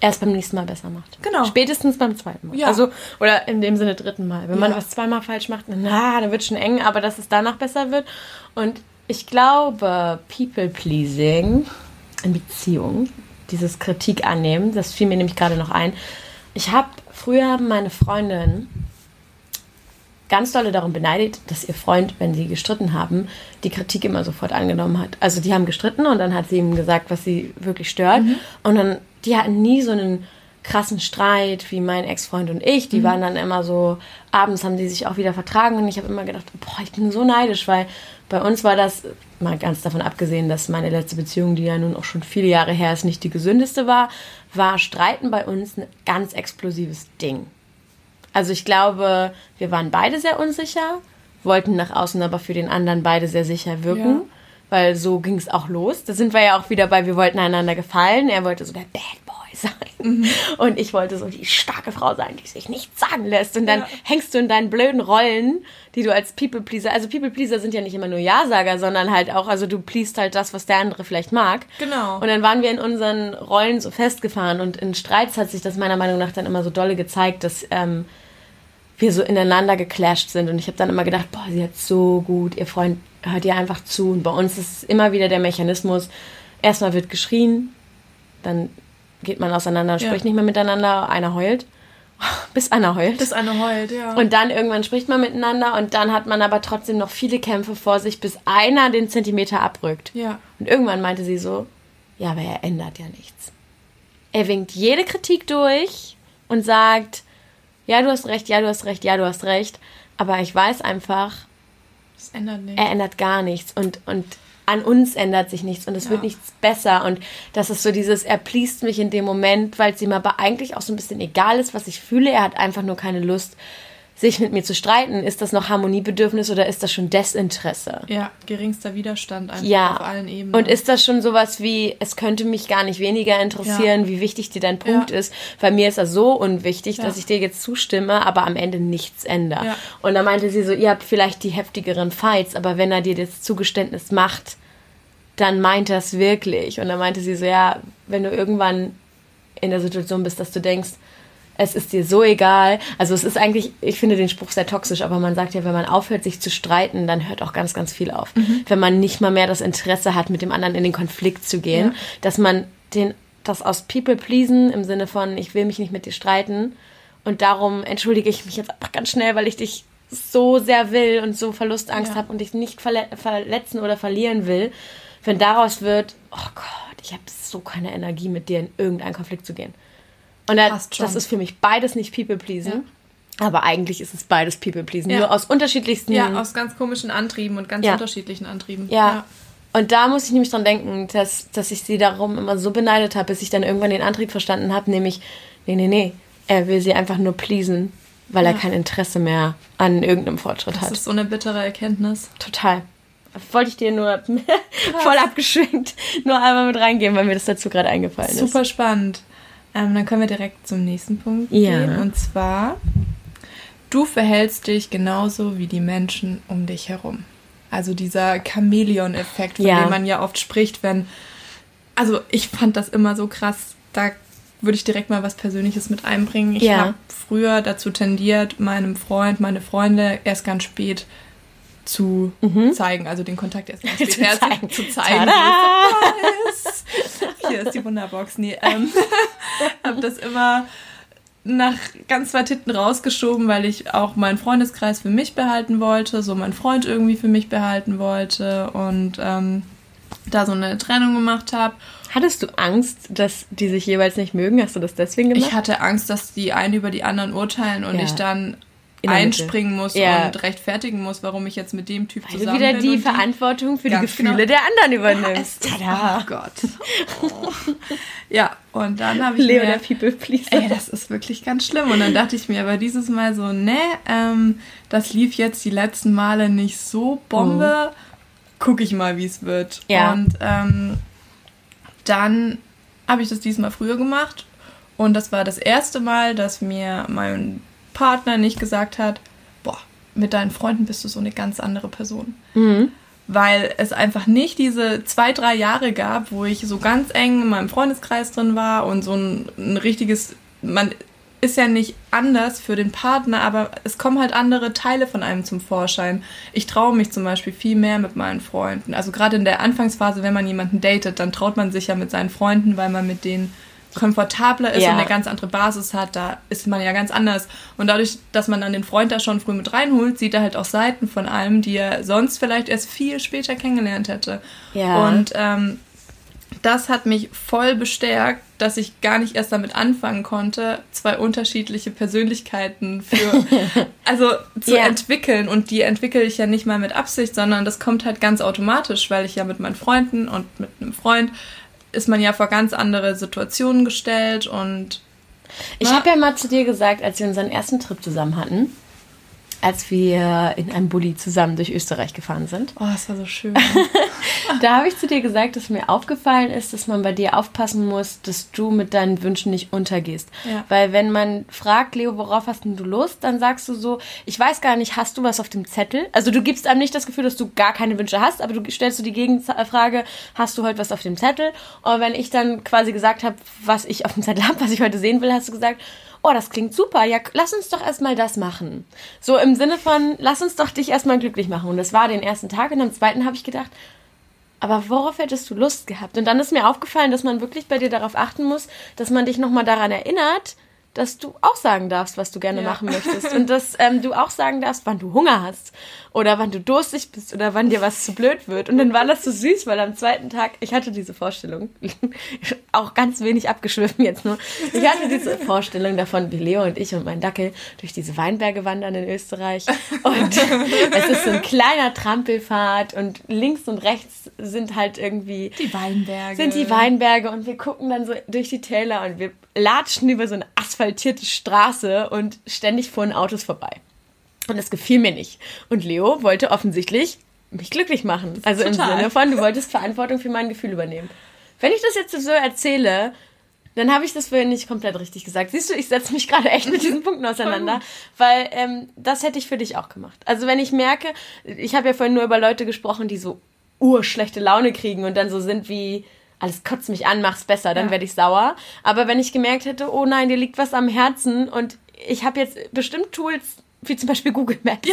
er es beim nächsten Mal besser macht. Genau. Spätestens beim zweiten Mal. Ja. Also, oder in dem Sinne dritten Mal. Wenn man Ja. was zweimal falsch macht, na, dann wird schon eng, aber dass es danach besser wird. Und ich glaube, People-Pleasing in Beziehung, dieses Kritik annehmen, das fiel mir nämlich gerade noch ein. Ich habe früher meine Freundin ganz dolle darum beneidet, dass ihr Freund, wenn sie gestritten haben, die Kritik immer sofort angenommen hat. Also die haben gestritten und dann hat sie ihm gesagt, was sie wirklich stört. Und dann, die hatten nie so einen krassen Streit wie mein Ex-Freund und ich. Die waren dann immer so, abends haben die sich auch wieder vertragen und ich habe immer gedacht, boah, ich bin so neidisch, weil bei uns war das, mal ganz davon abgesehen, dass meine letzte Beziehung, die ja nun auch schon viele Jahre her ist, nicht die gesündeste war, war Streiten bei uns ein ganz explosives Ding. Also ich glaube, wir waren beide sehr unsicher, wollten nach außen aber für den anderen beide sehr sicher wirken, Ja. weil so ging es auch los. Da sind wir ja auch wieder bei, wir wollten einander gefallen. Er wollte so der Bad Boy sein und ich wollte so die starke Frau sein, die sich nichts sagen lässt. Und dann Ja. hängst du in deinen blöden Rollen, die du als People Pleaser, also People Pleaser sind ja nicht immer nur Ja-Sager, sondern halt auch, also du pleast halt das, was der andere vielleicht mag. Genau. Und dann waren wir in unseren Rollen so festgefahren und in Streits hat sich das meiner Meinung nach dann immer so dolle gezeigt, dass ähm, wir so ineinander geclasht sind. Und ich habe dann immer gedacht, boah, sie hat so gut, ihr Freund hört ihr einfach zu. Und bei uns ist immer wieder der Mechanismus, erstmal wird geschrien, dann geht man auseinander, Ja. spricht nicht mehr miteinander, einer heult, [laughs] bis einer heult. bis eine heult, ja. Und dann irgendwann spricht man miteinander und dann hat man aber trotzdem noch viele Kämpfe vor sich, bis einer den Zentimeter abrückt. ja. Und irgendwann meinte sie so, ja, aber er ändert ja nichts. Er winkt jede Kritik durch und sagt, ja, du hast recht, ja, du hast recht, ja, du hast recht. Aber ich weiß einfach, Das ändert nichts. er ändert gar nichts und, und an uns ändert sich nichts und es Ja. wird nichts besser. Und das ist so dieses, er pleast mich in dem Moment, weil es ihm aber eigentlich auch so ein bisschen egal ist, was ich fühle. Er hat einfach nur keine Lust, sich mit mir zu streiten, ist das noch Harmoniebedürfnis oder ist das schon Desinteresse? Ja, geringster Widerstand einfach Ja. auf allen Ebenen. Und ist das schon sowas wie, es könnte mich gar nicht weniger interessieren, Ja. wie wichtig dir dein Punkt Ja. ist. Bei mir ist das so unwichtig, dass ich dir jetzt zustimme, aber am Ende nichts ändere. Und da meinte sie so, ihr habt vielleicht die heftigeren Fights, aber wenn er dir das Zugeständnis macht, dann meint er es wirklich. Und dann meinte sie so, ja, wenn du irgendwann in der Situation bist, dass du denkst, es ist dir so egal. Also es ist eigentlich, ich finde den Spruch sehr toxisch, aber man sagt ja, wenn man aufhört, sich zu streiten, dann hört auch ganz, ganz viel auf. Mhm. Wenn man nicht mal mehr das Interesse hat, mit dem anderen in den Konflikt zu gehen, Ja. dass man den, das aus People pleasen im Sinne von, ich will mich nicht mit dir streiten und darum entschuldige ich mich jetzt einfach ganz schnell, weil ich dich so sehr will und so Verlustangst Ja. habe und dich nicht verle verletzen oder verlieren will. Wenn daraus wird, oh Gott, ich habe so keine Energie, mit dir in irgendeinen Konflikt zu gehen. Und da, das ist für mich beides nicht People-Pleasen. Aber eigentlich ist es beides People-Pleasen. Ja. Nur aus unterschiedlichsten. ja, aus ganz komischen Antrieben und ganz Ja. unterschiedlichen Antrieben. Ja. Und da muss ich nämlich dran denken, dass, dass ich sie darum immer so beneidet habe, bis ich dann irgendwann den Antrieb verstanden habe, nämlich, nee, nee, nee, er will sie einfach nur pleasen, weil er Ja. kein Interesse mehr an irgendeinem Fortschritt Das hat. ist so eine bittere Erkenntnis. Total. Wollte ich dir nur [laughs] voll abgeschwingt nur einmal mit reingeben, weil mir das dazu gerade eingefallen ist. Super spannend. Ähm, dann können wir direkt zum nächsten Punkt Ja. gehen. Und zwar, du verhältst dich genauso wie die Menschen um dich herum. Also dieser Chamäleon-Effekt, von Ja. dem man ja oft spricht, wenn. Also ich fand das immer so krass. Da würde ich direkt mal was Persönliches mit einbringen. Ich Ja. habe früher dazu tendiert, meinem Freund, meine Freunde erst ganz spät zu zeigen, also den Kontakt erst ganz spät Mhm. Zu zeigen. zu zeigen. Hier ist die Wunderbox. Nee, ähm, [laughs] habe das immer nach ganz weit hinten rausgeschoben, weil ich auch meinen Freundeskreis für mich behalten wollte, so meinen Freund irgendwie für mich behalten wollte und ähm, da so eine Trennung gemacht habe. Hattest du Angst, dass die sich jeweils nicht mögen? Hast du das deswegen gemacht? Ich hatte Angst, dass die einen über die anderen urteilen und Ja. ich dann. Einspringen muss Ja. und rechtfertigen muss, warum ich jetzt mit dem Typ Weil du zusammen wieder bin. die Verantwortung für die Gefühle genau. der anderen Ja, übernimmst. Tada. oh Gott. Oh. [laughs] Ja, und dann habe ich Leo mir... der People Pleaser. Ey, das ist wirklich ganz schlimm. Und dann dachte ich mir aber dieses Mal so, ne, ähm, das lief jetzt die letzten Male nicht so Bombe. Guck ich mal, wie es wird. Ja. Und ähm, dann habe ich das diesmal früher gemacht. Und das war das erste Mal, dass mir mein Partner nicht gesagt hat, boah, mit deinen Freunden bist du so eine ganz andere Person Mhm. weil es einfach nicht diese zwei, drei Jahre gab, wo ich so ganz eng in meinem Freundeskreis drin war und so ein, ein richtiges, man ist ja nicht anders für den Partner, aber es kommen halt andere Teile von einem zum Vorschein. Ich traue mich zum Beispiel viel mehr mit meinen Freunden. Also gerade in der Anfangsphase, wenn man jemanden datet, dann traut man sich ja mit seinen Freunden, weil man mit denen komfortabler ist Ja. und eine ganz andere Basis hat, da ist man ja ganz anders. Und dadurch, dass man dann den Freund da schon früh mit reinholt, sieht er halt auch Seiten von allem, die er sonst vielleicht erst viel später kennengelernt hätte. Ja. Und ähm, das hat mich voll bestärkt, dass ich gar nicht erst damit anfangen konnte, zwei unterschiedliche Persönlichkeiten für, [laughs] also zu Ja. entwickeln. Und die entwickle ich ja nicht mal mit Absicht, sondern das kommt halt ganz automatisch, weil ich ja mit meinen Freunden und mit einem Freund ist man ja vor ganz andere Situationen gestellt und Ich habe ja mal zu dir gesagt, als wir unseren ersten Trip zusammen hatten, als wir in einem Bulli zusammen durch Österreich gefahren sind, oh, es war so schön. [laughs] da habe ich zu dir gesagt, dass mir aufgefallen ist, dass man bei dir aufpassen muss, dass du mit deinen Wünschen nicht untergehst. Ja. Weil wenn man fragt, Leo, worauf hast denn du Lust, dann sagst du so, ich weiß gar nicht, hast du was auf dem Zettel? Also du gibst einem nicht das Gefühl, dass du gar keine Wünsche hast, aber du stellst du die Gegenfrage, hast du heute was auf dem Zettel? Und wenn ich dann quasi gesagt habe, was ich auf dem Zettel habe, was ich heute sehen will, hast du gesagt, oh, das klingt super, ja, lass uns doch erstmal das machen. So im Sinne von, lass uns doch dich erstmal glücklich machen. Und das war den ersten Tag und am zweiten habe ich gedacht, aber worauf hättest du Lust gehabt? Und dann ist mir aufgefallen, dass man wirklich bei dir darauf achten muss, dass man dich nochmal daran erinnert, dass du auch sagen darfst, was du gerne Ja. machen möchtest. Und dass ähm, du auch sagen darfst, wann du Hunger hast. Oder wann du durstig bist. Oder wann dir was zu blöd wird. Und dann war das so süß, weil am zweiten Tag, ich hatte diese Vorstellung, [laughs] auch ganz wenig abgeschwiffen jetzt nur. Ich hatte diese Vorstellung davon, wie Leo und ich und mein Dackel durch diese Weinberge wandern in Österreich. Und [laughs] es ist so ein kleiner Trampelpfad und links und rechts sind halt irgendwie Die Weinberge. sind die Weinberge und wir gucken dann so durch die Täler und wir latschen über so eine asphaltierte Straße und ständig fuhren Autos vorbei. Und das gefiel mir nicht. Und Leo wollte offensichtlich mich glücklich machen. Also Total. im Sinne von, du wolltest Verantwortung für mein Gefühl übernehmen. Wenn ich das jetzt so erzähle, dann habe ich das vorhin nicht komplett richtig gesagt. Siehst du, ich setze mich gerade echt mit diesen Punkten auseinander, [laughs] weil ähm, das hätte ich für dich auch gemacht. Also wenn ich merke, ich habe ja vorhin nur über Leute gesprochen, die so urschlechte Laune kriegen und dann so sind wie alles kotzt mich an, mach's besser, dann Ja. werde ich sauer. Aber wenn ich gemerkt hätte, oh nein, dir liegt was am Herzen und ich habe jetzt bestimmt Tools wie zum Beispiel Google Maps,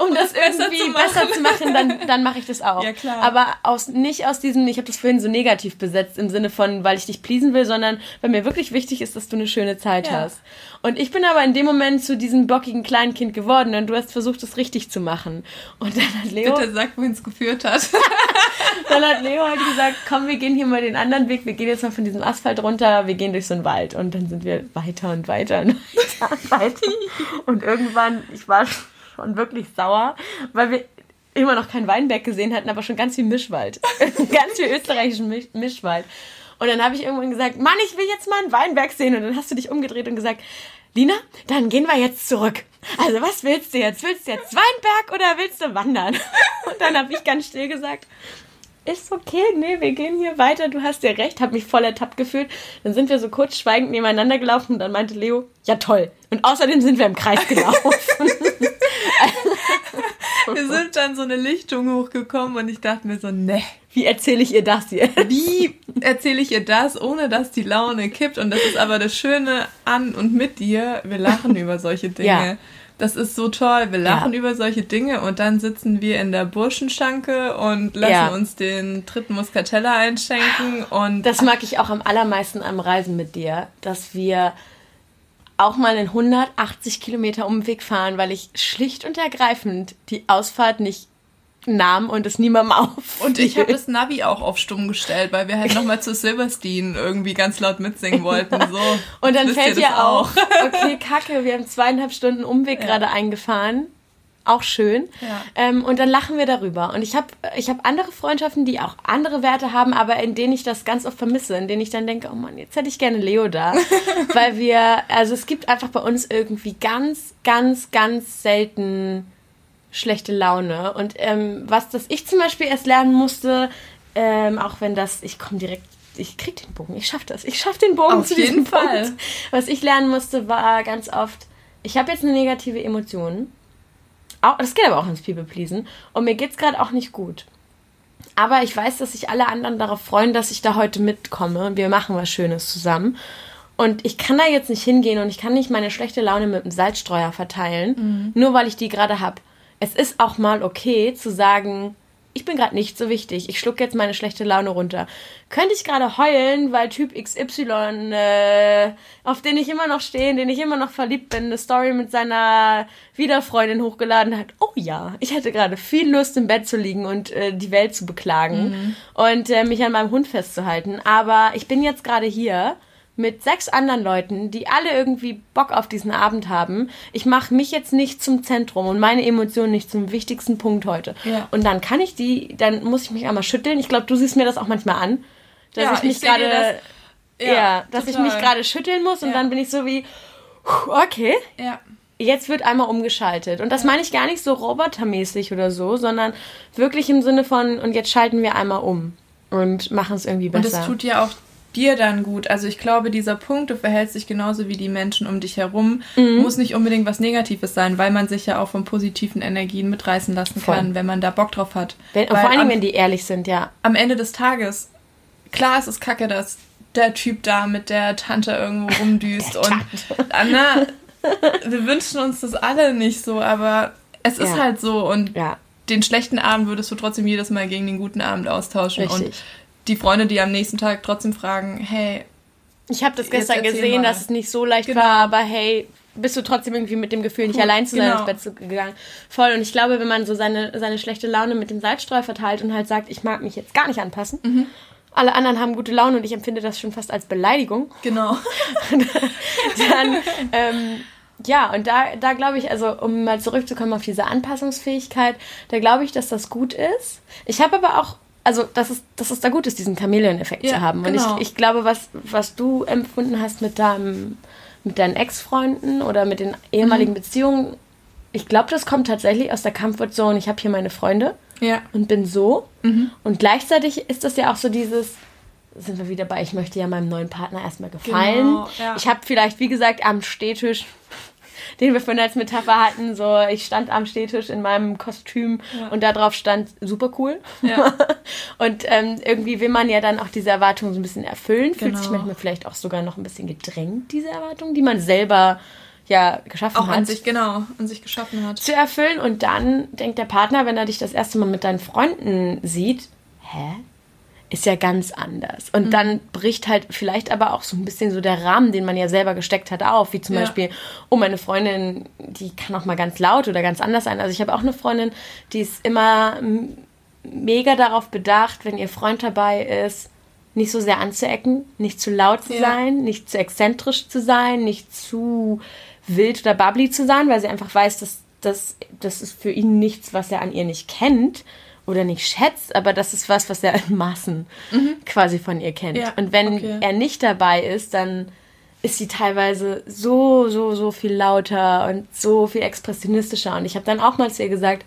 um, um das, das besser irgendwie zu machen. besser zu machen, dann, [laughs] dann mache ich das auch. Ja, klar. Aber aus, nicht aus diesem, ich habe das vorhin so negativ besetzt, im Sinne von, weil ich dich pleasen will, sondern weil mir wirklich wichtig ist, dass du eine schöne Zeit Ja. hast. Und ich bin aber in dem Moment zu diesem bockigen Kleinkind geworden und du hast versucht, es richtig zu machen. Und dann hat Leo, Bitte sag, wohin es geführt hat. [laughs] dann hat Leo halt gesagt, komm, wir gehen hier mal den anderen Weg, wir gehen jetzt mal von diesem Asphalt runter, wir gehen durch so einen Wald. Und dann sind wir weiter und weiter und [laughs] weiter und weiter. Und irgendwann, ich war schon wirklich sauer, weil wir immer noch keinen Weinberg gesehen hatten, aber schon ganz viel Mischwald. [laughs] ganz viel österreichischen Misch Mischwald. Und dann habe ich irgendwann gesagt, Mann, ich will jetzt mal einen Weinberg sehen. Und dann hast du dich umgedreht und gesagt, Lina, dann gehen wir jetzt zurück. Also was willst du jetzt? Willst du jetzt Weinberg oder willst du wandern? [laughs] Und dann habe ich ganz still gesagt, ist okay, nee, wir gehen hier weiter, du hast ja recht, hab mich voll ertappt gefühlt. Dann sind wir so kurz schweigend nebeneinander gelaufen und dann meinte Leo, ja toll. Und außerdem sind wir im Kreis gelaufen. [laughs] Wir sind dann so eine Lichtung hochgekommen und ich dachte mir so, ne, Wie erzähle ich ihr das hier? wie erzähle ich ihr das, ohne dass die Laune kippt? Und das ist aber das Schöne an und mit dir, wir lachen über solche [laughs] Dinge. Ja. Das ist so toll. Wir lachen Ja. über solche Dinge und dann sitzen wir in der Burschenschanke und lassen Ja. uns den dritten Muscatella einschenken und Das mag ich auch am allermeisten am Reisen mit dir, dass wir auch mal einen 180 Kilometer Umweg fahren, weil ich schlicht und ergreifend die Ausfahrt nicht nahm und es niemandem [laughs] auf. Und ich habe [laughs] das Navi auch auf stumm gestellt, weil wir halt nochmal zu Silverstein irgendwie ganz laut mitsingen wollten. So. [laughs] Und dann Wisst fällt dir auch, okay, kacke, wir haben zweieinhalb Stunden Umweg gerade eingefahren. Auch schön. Ja. Ähm, und dann lachen wir darüber. Und ich habe ich hab andere Freundschaften, die auch andere Werte haben, aber in denen ich das ganz oft vermisse, in denen ich dann denke, oh Mann, jetzt hätte ich gerne Leo da. Weil wir, also es gibt einfach bei uns irgendwie ganz, ganz, ganz selten schlechte Laune. Und ähm, was das ich zum Beispiel erst lernen musste, ähm, auch wenn das, ich komme direkt, ich krieg den Bogen, ich schaff das, ich schaff den Bogen Auf zu jeden diesem Fall. Punkt. Was ich lernen musste, war ganz oft, ich habe jetzt eine negative Emotion. Auch, das geht aber auch ins People-Pleasen. Und mir geht's gerade auch nicht gut. Aber ich weiß, dass sich alle anderen darauf freuen, dass ich da heute mitkomme. Wir machen was Schönes zusammen. Und ich kann da jetzt nicht hingehen und ich kann nicht meine schlechte Laune mit einem Salzstreuer verteilen, nur weil ich die gerade hab. Es ist auch mal okay zu sagen, ich bin gerade nicht so wichtig. Ich schluck jetzt meine schlechte Laune runter. Könnte ich gerade heulen, weil Typ XY, äh, auf den ich immer noch stehe, in den ich immer noch verliebt bin, eine Story mit seiner Wiederfreundin hochgeladen hat. Oh ja, ich hatte gerade viel Lust im Bett zu liegen und äh, die Welt zu beklagen und äh, mich an meinem Hund festzuhalten. Aber ich bin jetzt gerade hier mit sechs anderen Leuten, die alle irgendwie Bock auf diesen Abend haben. Ich mache mich jetzt nicht zum Zentrum und meine Emotionen nicht zum wichtigsten Punkt heute. Ja. Und dann kann ich die, dann muss ich mich einmal schütteln. Ich glaube, du siehst mir das auch manchmal an, dass Ja, ich mich ich gerade, das- ja, ja, dass ich total. mich gerade schütteln muss und dann bin ich so wie, okay, Ja. jetzt wird einmal umgeschaltet. Und das meine ich gar nicht so robotermäßig oder so, sondern wirklich im Sinne von, und jetzt schalten wir einmal um und machen es irgendwie Und besser. es tut ja auch dir dann gut. Also ich glaube, dieser Punkt, du verhältst dich genauso wie die Menschen um dich herum, Mhm. muss nicht unbedingt was Negatives sein, weil man sich ja auch von positiven Energien mitreißen lassen Voll. kann, wenn man da Bock drauf hat. wenn, vor allen am, Dingen, wenn die ehrlich sind, ja. am Ende des Tages, klar, es ist kacke, dass der Typ da mit der Tante irgendwo [laughs] rumdüst und Anna, [laughs] wir wünschen uns das alle nicht so, aber es ist Ja. halt so und Ja. den schlechten Abend würdest du trotzdem jedes Mal gegen den guten Abend austauschen. Und Richtig. Die Freunde, die am nächsten Tag trotzdem fragen, hey, Ich habe das gestern gesehen, mal. dass es nicht so leicht Genau. war, aber hey, bist du trotzdem irgendwie mit dem Gefühl, nicht Cool, allein zu sein, genau. ins Bett gegangen. Voll. Und ich glaube, wenn man so seine, seine schlechte Laune mit dem Salzstreuer verteilt und halt sagt, ich mag mich jetzt gar nicht anpassen, Mhm. alle anderen haben gute Laune und ich empfinde das schon fast als Beleidigung, genau. [laughs] dann, ähm, ja, und da, da glaube ich, also um mal zurückzukommen auf diese Anpassungsfähigkeit, da glaube ich, dass das gut ist. Ich habe aber auch, also dass es, dass es da gut ist, diesen Chameleon-Effekt Ja, zu haben. Und genau. ich, ich glaube, was, was du empfunden hast mit deinem, mit deinen Ex-Freunden oder mit den ehemaligen Beziehungen, ich glaube, das kommt tatsächlich aus der Comfortzone. Ich habe hier meine Freunde Ja. und bin so. Mhm. Und gleichzeitig ist das ja auch so dieses, sind wir wieder bei, ich möchte ja meinem neuen Partner erstmal gefallen. Genau, ja. Ich habe vielleicht, wie gesagt, am Stehtisch, den wir vorhin als Metapher hatten, so, ich stand am Stehtisch in meinem Kostüm Ja. und da drauf stand, super cool. Ja. [laughs] und ähm, irgendwie will man ja dann auch diese Erwartungen so ein bisschen erfüllen, fühlt sich Genau. manchmal vielleicht auch sogar noch ein bisschen gedrängt, diese Erwartungen, die man selber ja geschaffen Auch hat an sich, genau, an sich geschaffen hat. zu erfüllen und dann denkt der Partner, wenn er dich das erste Mal mit deinen Freunden sieht, hä? Ist ja ganz anders. Und Mhm. dann bricht halt vielleicht aber auch so ein bisschen so der Rahmen, den man ja selber gesteckt hat, auf. Wie zum Ja. Beispiel, oh, meine Freundin, die kann auch mal ganz laut oder ganz anders sein. Also ich habe auch eine Freundin, die ist immer mega darauf bedacht, wenn ihr Freund dabei ist, nicht so sehr anzuecken, nicht zu laut zu Ja. sein, nicht zu exzentrisch zu sein, nicht zu wild oder bubbly zu sein, weil sie einfach weiß, dass das, das ist für ihn nichts, was er an ihr nicht kennt oder nicht schätzt, aber das ist was, was er in Maßen quasi von ihr kennt. Ja, Und wenn okay. er nicht dabei ist, dann ist sie teilweise so, so, so viel lauter und so viel expressionistischer. Und ich habe dann auch mal zu ihr gesagt,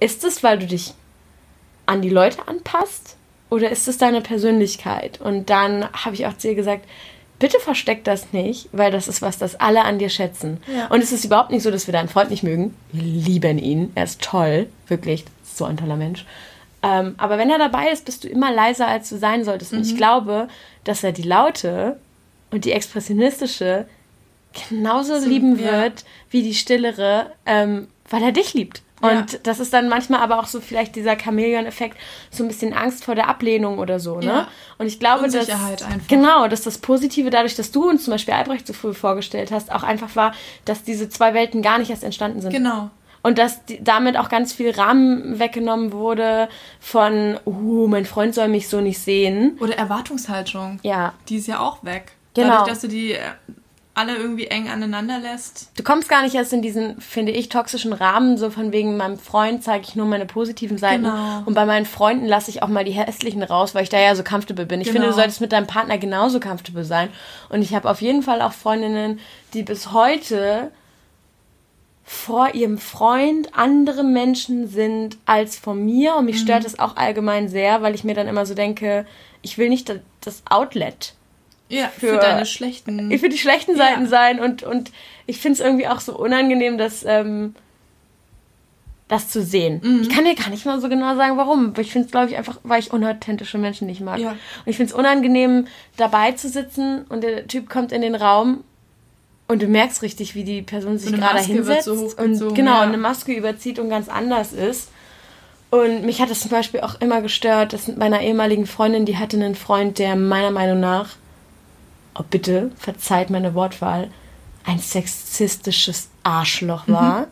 ist es, weil du dich an die Leute anpasst oder ist es deine Persönlichkeit? Und dann habe ich auch zu ihr gesagt, bitte versteck das nicht, weil das ist was, das alle an dir schätzen. Ja. Und es ist überhaupt nicht so, dass wir deinen Freund nicht mögen. Wir lieben ihn. Er ist toll. Wirklich. So ein toller Mensch. Ähm, aber wenn er dabei ist, bist du immer leiser, als du sein solltest. Und ich glaube, dass er die Laute und die expressionistische genauso lieben ja. wird wie die stillere, ähm, weil er dich liebt. Und Ja. das ist dann manchmal aber auch so vielleicht dieser Chamäleon-Effekt, so ein bisschen Angst vor der Ablehnung oder so, ne? Ja. Und ich glaube, dass, einfach. genau, dass das Positive dadurch, dass du uns zum Beispiel Albrecht so früh vorgestellt hast, auch einfach war, dass diese zwei Welten gar nicht erst entstanden sind. Genau. Und dass damit auch ganz viel Rahmen weggenommen wurde von, uh, mein Freund soll mich so nicht sehen. Oder Erwartungshaltung. Ja. Die ist ja auch weg. Genau. Dadurch, dass du die äh, alle irgendwie eng aneinander lässt. Du kommst gar nicht erst in diesen, finde ich, toxischen Rahmen, so von wegen meinem Freund zeige ich nur meine positiven Seiten. Genau. Und bei meinen Freunden lasse ich auch mal die hässlichen raus, weil ich da ja so comfortable bin. Ich Genau. finde, du solltest mit deinem Partner genauso comfortable sein. Und ich habe auf jeden Fall auch Freundinnen, die bis heute vor ihrem Freund andere Menschen sind als vor mir. Und mich Mhm. stört das auch allgemein sehr, weil ich mir dann immer so denke, ich will nicht das- Outlet Ja, für, Für- deine schlechten. für die schlechten Ja. Seiten sein und, und ich finde es irgendwie auch so unangenehm, dass ähm, das zu sehen. Mhm. Ich kann dir gar nicht mal so genau sagen, warum. Ich finde es, glaube ich, einfach, weil ich unauthentische Menschen nicht mag. Ja. Und ich finde es unangenehm, dabei zu sitzen und der Typ kommt in den Raum und du merkst richtig, wie die Person sich gerade hinsetzt so und genau ja. eine Maske überzieht und ganz anders ist. Und mich hat es zum Beispiel auch immer gestört, dass mit meiner ehemaligen Freundin, die hatte einen Freund, der meiner Meinung nach, oh bitte, verzeiht meine Wortwahl, ein sexistisches Arschloch war.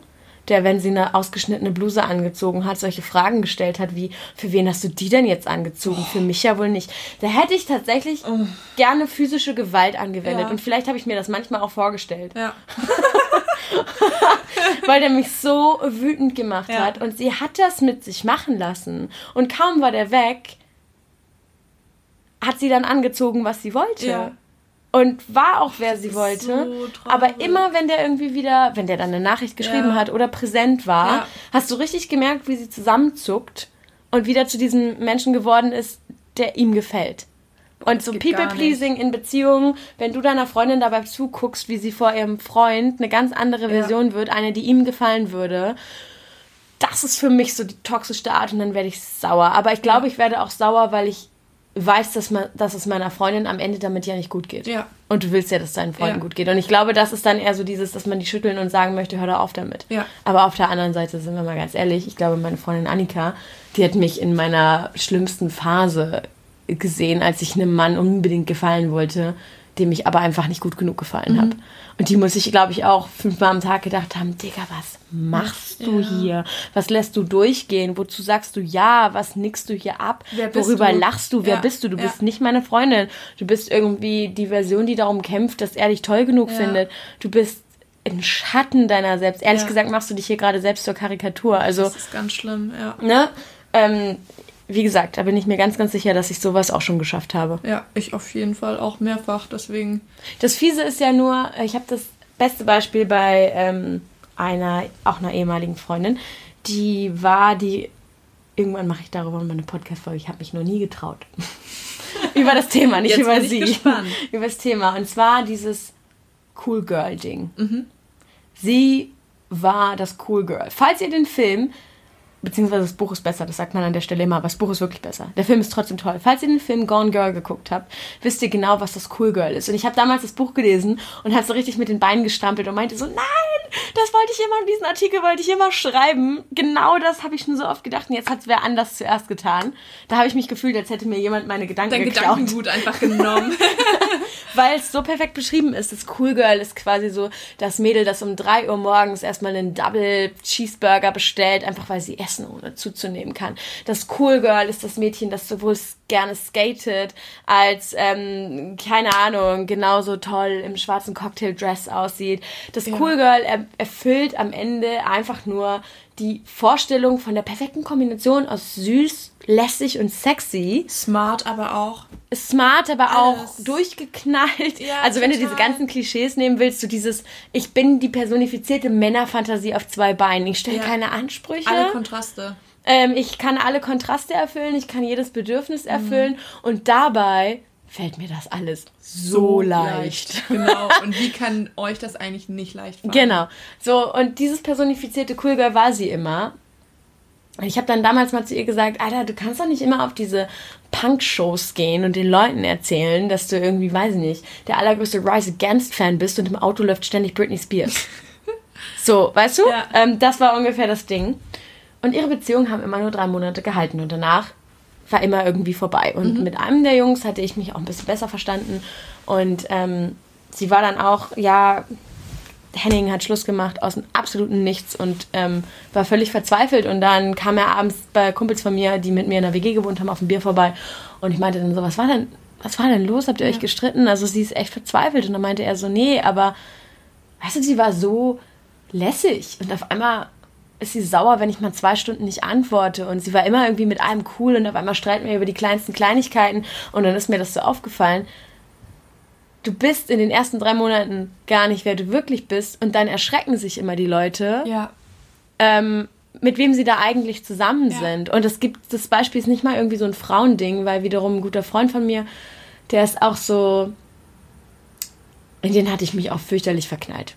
Der, wenn sie eine ausgeschnittene Bluse angezogen hat, solche Fragen gestellt hat wie, für wen hast du die denn jetzt angezogen? Für mich ja wohl nicht. Da hätte ich tatsächlich gerne physische Gewalt angewendet. Ja. Und vielleicht habe ich mir das manchmal auch vorgestellt Ja. [laughs] weil der mich so wütend gemacht Ja. hat. Und sie hat das mit sich machen lassen. Und kaum war der weg, hat sie dann angezogen, was sie wollte. Ja. Und war auch, wer sie wollte. so. Aber immer, wenn der irgendwie wieder, wenn der dann eine Nachricht geschrieben Ja. hat oder präsent war, Ja. hast du richtig gemerkt, wie sie zusammenzuckt und wieder zu diesem Menschen geworden ist, der ihm gefällt. Und so People-Pleasing in Beziehungen, wenn du deiner Freundin dabei zuguckst, wie sie vor ihrem Freund eine ganz andere Version wird, eine, die ihm gefallen würde, das ist für mich so die toxischste Art und dann werde ich sauer. Aber ich glaube, ich werde auch sauer, weil ich weiß, dass, man, dass es meiner Freundin am Ende damit ja nicht gut geht. Ja. Und du willst ja, dass deinen Freunden Ja. gut geht. Und ich glaube, das ist dann eher so dieses, dass man die schütteln und sagen möchte, hör da auf damit. Ja. Aber auf der anderen Seite sind wir mal ganz ehrlich, ich glaube, meine Freundin Annika, die hat mich in meiner schlimmsten Phase gesehen, als ich einem Mann unbedingt gefallen wollte, dem ich aber einfach nicht gut genug gefallen Mhm. habe. Und die muss sich, glaube ich, auch fünfmal am Tag gedacht haben, Digga, was machst du Ja. hier? Was lässt du durchgehen? Wozu sagst du ja? Was nickst du hier ab? Worüber du? lachst du? Wer Ja, bist du? Du ja. bist nicht meine Freundin. Du bist irgendwie die Version, die darum kämpft, dass er dich toll genug findet. Du bist ein Schatten deiner selbst. Ehrlich gesagt machst du dich hier gerade selbst zur Karikatur. Also, Das ist ganz schlimm, ja. ne? Ähm, wie gesagt, da bin ich mir ganz, ganz sicher, dass ich sowas auch schon geschafft habe. Ja, ich auf jeden Fall auch mehrfach, deswegen. Das Fiese ist ja nur, ich habe das beste Beispiel bei ähm, einer, auch einer ehemaligen Freundin, die war die, irgendwann mache ich darüber mal eine Podcast-Folge, ich habe mich noch nie getraut. [laughs] über das Thema, nicht Jetzt über sie. Gespannt. [laughs] über das Thema. Und zwar dieses Cool Girl-Ding. Mhm. Sie war das Cool Girl. Falls ihr den Film beziehungsweise das Buch ist besser, das sagt man an der Stelle immer, aber das Buch ist wirklich besser. Der Film ist trotzdem toll. Falls ihr den Film Gone Girl geguckt habt, wisst ihr genau, was das Cool Girl ist. Und ich habe damals das Buch gelesen und habe so richtig mit den Beinen gestampelt und meinte so, nein, das wollte ich immer, diesen Artikel wollte ich immer schreiben. Genau das habe ich schon so oft gedacht und jetzt hat es wer anders zuerst getan. Da habe ich mich gefühlt, als hätte mir jemand meine Gedanken Dein geklaut. Gedankengut einfach genommen. [laughs] Weil es so perfekt beschrieben ist. Das Cool Girl ist quasi so das Mädel, das um 3 Uhr morgens erstmal einen Double Cheeseburger bestellt, einfach weil sie essen ohne zuzunehmen kann. Das Cool Girl ist das Mädchen, das sowohl gerne skatet, als, ähm, keine Ahnung, genauso toll im schwarzen Cocktail-Dress aussieht. Das ja. Cool Girl er erfüllt am Ende einfach nur die Vorstellung von der perfekten Kombination aus süß, lässig und sexy. Smart aber auch. Smart, aber Alles. auch durchgeknallt. Ja, also wenn total. du diese ganzen Klischees nehmen willst, so dieses, ich bin die personifizierte Männerfantasie auf zwei Beinen. Ich stelle ja. keine Ansprüche. Alle Kontraste. Ähm, ich kann alle Kontraste erfüllen, ich kann jedes Bedürfnis mhm. erfüllen mhm. und dabei fällt mir das alles so, so leicht. leicht. [laughs] Genau. Und wie kann euch das eigentlich nicht leicht fallen? Genau. So, und dieses personifizierte Cool Girl war sie immer. Ich habe dann damals mal zu ihr gesagt, Alter, du kannst doch nicht immer auf diese Punk-Shows gehen und den Leuten erzählen, dass du irgendwie, weiß ich nicht, der allergrößte Rise Against-Fan bist und im Auto läuft ständig Britney Spears. [laughs] so, weißt du? Ja. Ähm, das war ungefähr das Ding. Und ihre Beziehungen haben immer nur drei Monate gehalten und danach war immer irgendwie vorbei. Und mhm. mit einem der Jungs hatte ich mich auch ein bisschen besser verstanden. Und ähm, sie war dann auch, ja, Henning hat Schluss gemacht aus dem absoluten Nichts und ähm, war völlig verzweifelt. Und dann kam er abends bei Kumpels von mir, die mit mir in der WG gewohnt haben, auf dem Bier vorbei. Und ich meinte dann so, was war denn, was war denn los? Habt ihr ja. euch gestritten? Also sie ist echt verzweifelt. Und dann meinte er so, nee, aber weißt du, sie war so lässig. Und auf einmal ist sie sauer, wenn ich mal zwei Stunden nicht antworte. Und sie war immer irgendwie mit allem cool und auf einmal streiten wir über die kleinsten Kleinigkeiten. Und dann ist mir das so aufgefallen. Du bist in den ersten drei Monaten gar nicht, wer du wirklich bist. Und dann erschrecken sich immer die Leute. Ja. Ähm, mit wem sie da eigentlich zusammen ja. sind. Und es gibt, das Beispiel ist nicht mal irgendwie so ein Frauending, weil wiederum ein guter Freund von mir, der ist auch so, in den hatte ich mich auch fürchterlich verknallt.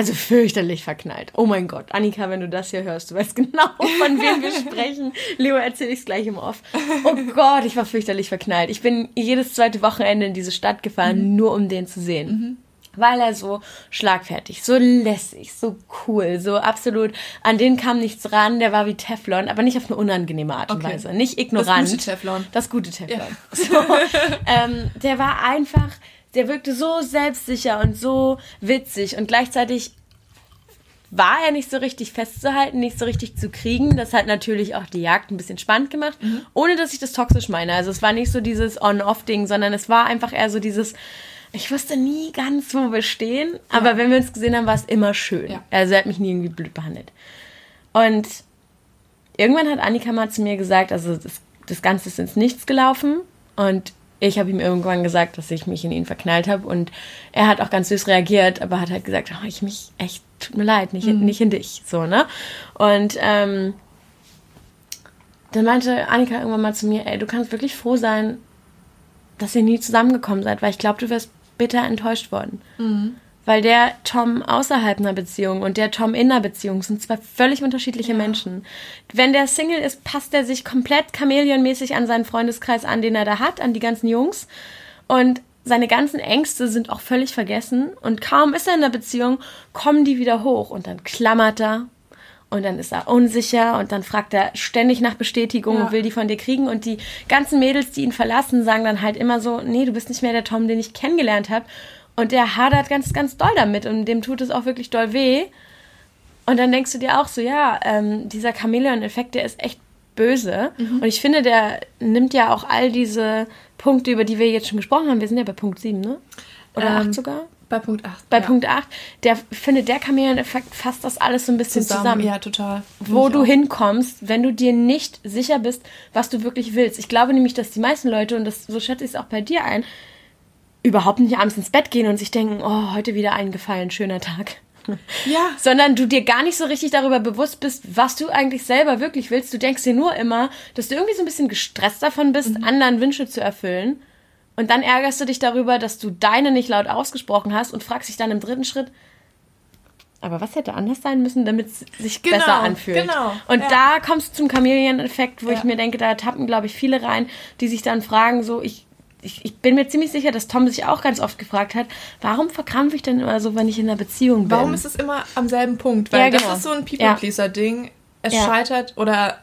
Also fürchterlich verknallt. Oh mein Gott, Annika, wenn du das hier hörst, du weißt [laughs] genau, von wem wir [laughs] sprechen. Leo, erzähle ich es gleich im Off. Oh Gott, ich war fürchterlich verknallt. Ich bin jedes zweite Wochenende in diese Stadt gefahren, mhm. nur um den zu sehen. Mhm weil er so schlagfertig, so lässig, so cool, so absolut, an den kam nichts ran, der war wie Teflon, aber nicht auf eine unangenehme Art und okay. Weise, nicht ignorant. Das gute Teflon. Das gute Teflon. Ja. [laughs] So, ähm, der war einfach, der wirkte so selbstsicher und so witzig und gleichzeitig war er nicht so richtig festzuhalten, nicht so richtig zu kriegen. Das hat natürlich auch die Jagd ein bisschen spannend gemacht, mhm. ohne dass ich das toxisch meine. Also es war nicht so dieses On-Off-Ding, sondern es war einfach eher so dieses, ich wusste nie ganz, wo wir stehen, ja. aber wenn wir uns gesehen haben, war es immer schön. Ja. Also er hat mich nie irgendwie blöd behandelt. Und irgendwann hat Annika mal zu mir gesagt, also das, das Ganze ist ins Nichts gelaufen und ich habe ihm irgendwann gesagt, dass ich mich in ihn verknallt habe und er hat auch ganz süß reagiert, aber hat halt gesagt, oh, ich mich echt, tut mir leid, nicht, mhm. nicht in dich, so, ne? Und ähm, dann meinte Annika irgendwann mal zu mir, ey, du kannst wirklich froh sein, dass ihr nie zusammengekommen seid, weil ich glaube, du wärst bitter enttäuscht worden. Mhm. Weil der Tom außerhalb einer Beziehung und der Tom in einer Beziehung sind zwei völlig unterschiedliche ja. Menschen. Wenn der Single ist, passt er sich komplett chameleonmäßig an seinen Freundeskreis an, den er da hat, an die ganzen Jungs. Und seine ganzen Ängste sind auch völlig vergessen. Und kaum ist er in der Beziehung, kommen die wieder hoch. Und dann klammert er. Und dann ist er unsicher und dann fragt er ständig nach Bestätigung ja. und will die von dir kriegen. Und die ganzen Mädels, die ihn verlassen, sagen dann halt immer so, nee, du bist nicht mehr der Tom, den ich kennengelernt habe. Und der hadert ganz, ganz doll damit und dem tut es auch wirklich doll weh. Und dann denkst du dir auch so, ja, ähm, dieser Chamäleon-Effekt, der ist echt böse. Mhm. Und ich finde, der nimmt ja auch all diese Punkte, über die wir jetzt schon gesprochen haben. Wir sind ja bei Punkt 7, ne? Oder ähm, 8 sogar? Bei Punkt 8. Bei ja. Punkt 8. Der finde, der Chamäleon-Effekt fasst das alles so ein bisschen zusammen. zusammen. Ja, total. Wo du auch. hinkommst, wenn du dir nicht sicher bist, was du wirklich willst. Ich glaube nämlich, dass die meisten Leute, und das, so schätze ich es auch bei dir ein, überhaupt nicht abends ins Bett gehen und sich denken, oh, heute wieder eingefallen, schöner Tag. Ja. [laughs] Sondern du dir gar nicht so richtig darüber bewusst bist, was du eigentlich selber wirklich willst. Du denkst dir nur immer, dass du irgendwie so ein bisschen gestresst davon bist, Mhm. anderen Wünsche zu erfüllen. Und dann ärgerst du dich darüber, dass du deine nicht laut ausgesprochen hast und fragst dich dann im dritten Schritt, aber was hätte anders sein müssen, damit es sich Genau, besser anfühlt? genau, Und ja. da kommst du zum Chameleon-Effekt, wo Ja. ich mir denke, da tappen, glaube ich, viele rein, die sich dann fragen, so, ich, ich, ich bin mir ziemlich sicher, dass Tom sich auch ganz oft gefragt hat, warum verkrampfe ich denn immer so, wenn ich in einer Beziehung bin? Warum ist es immer am selben Punkt? Weil Ja, genau. das ist so ein People-Pleaser-Ding. Es Ja. scheitert oder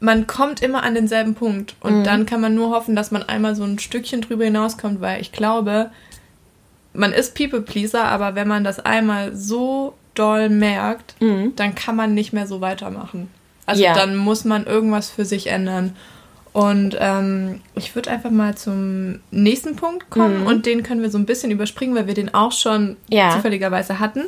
man kommt immer an denselben Punkt. Und Mhm. dann kann man nur hoffen, dass man einmal so ein Stückchen drüber hinauskommt, weil ich glaube, man ist People-Pleaser, aber wenn man das einmal so doll merkt, dann kann man nicht mehr so weitermachen. Also Mhm. Dann muss man irgendwas für sich ändern. Und ähm, ich würde einfach mal zum nächsten Punkt kommen und den können wir so ein bisschen überspringen, weil wir den auch schon Mhm. Ja. zufälligerweise hatten.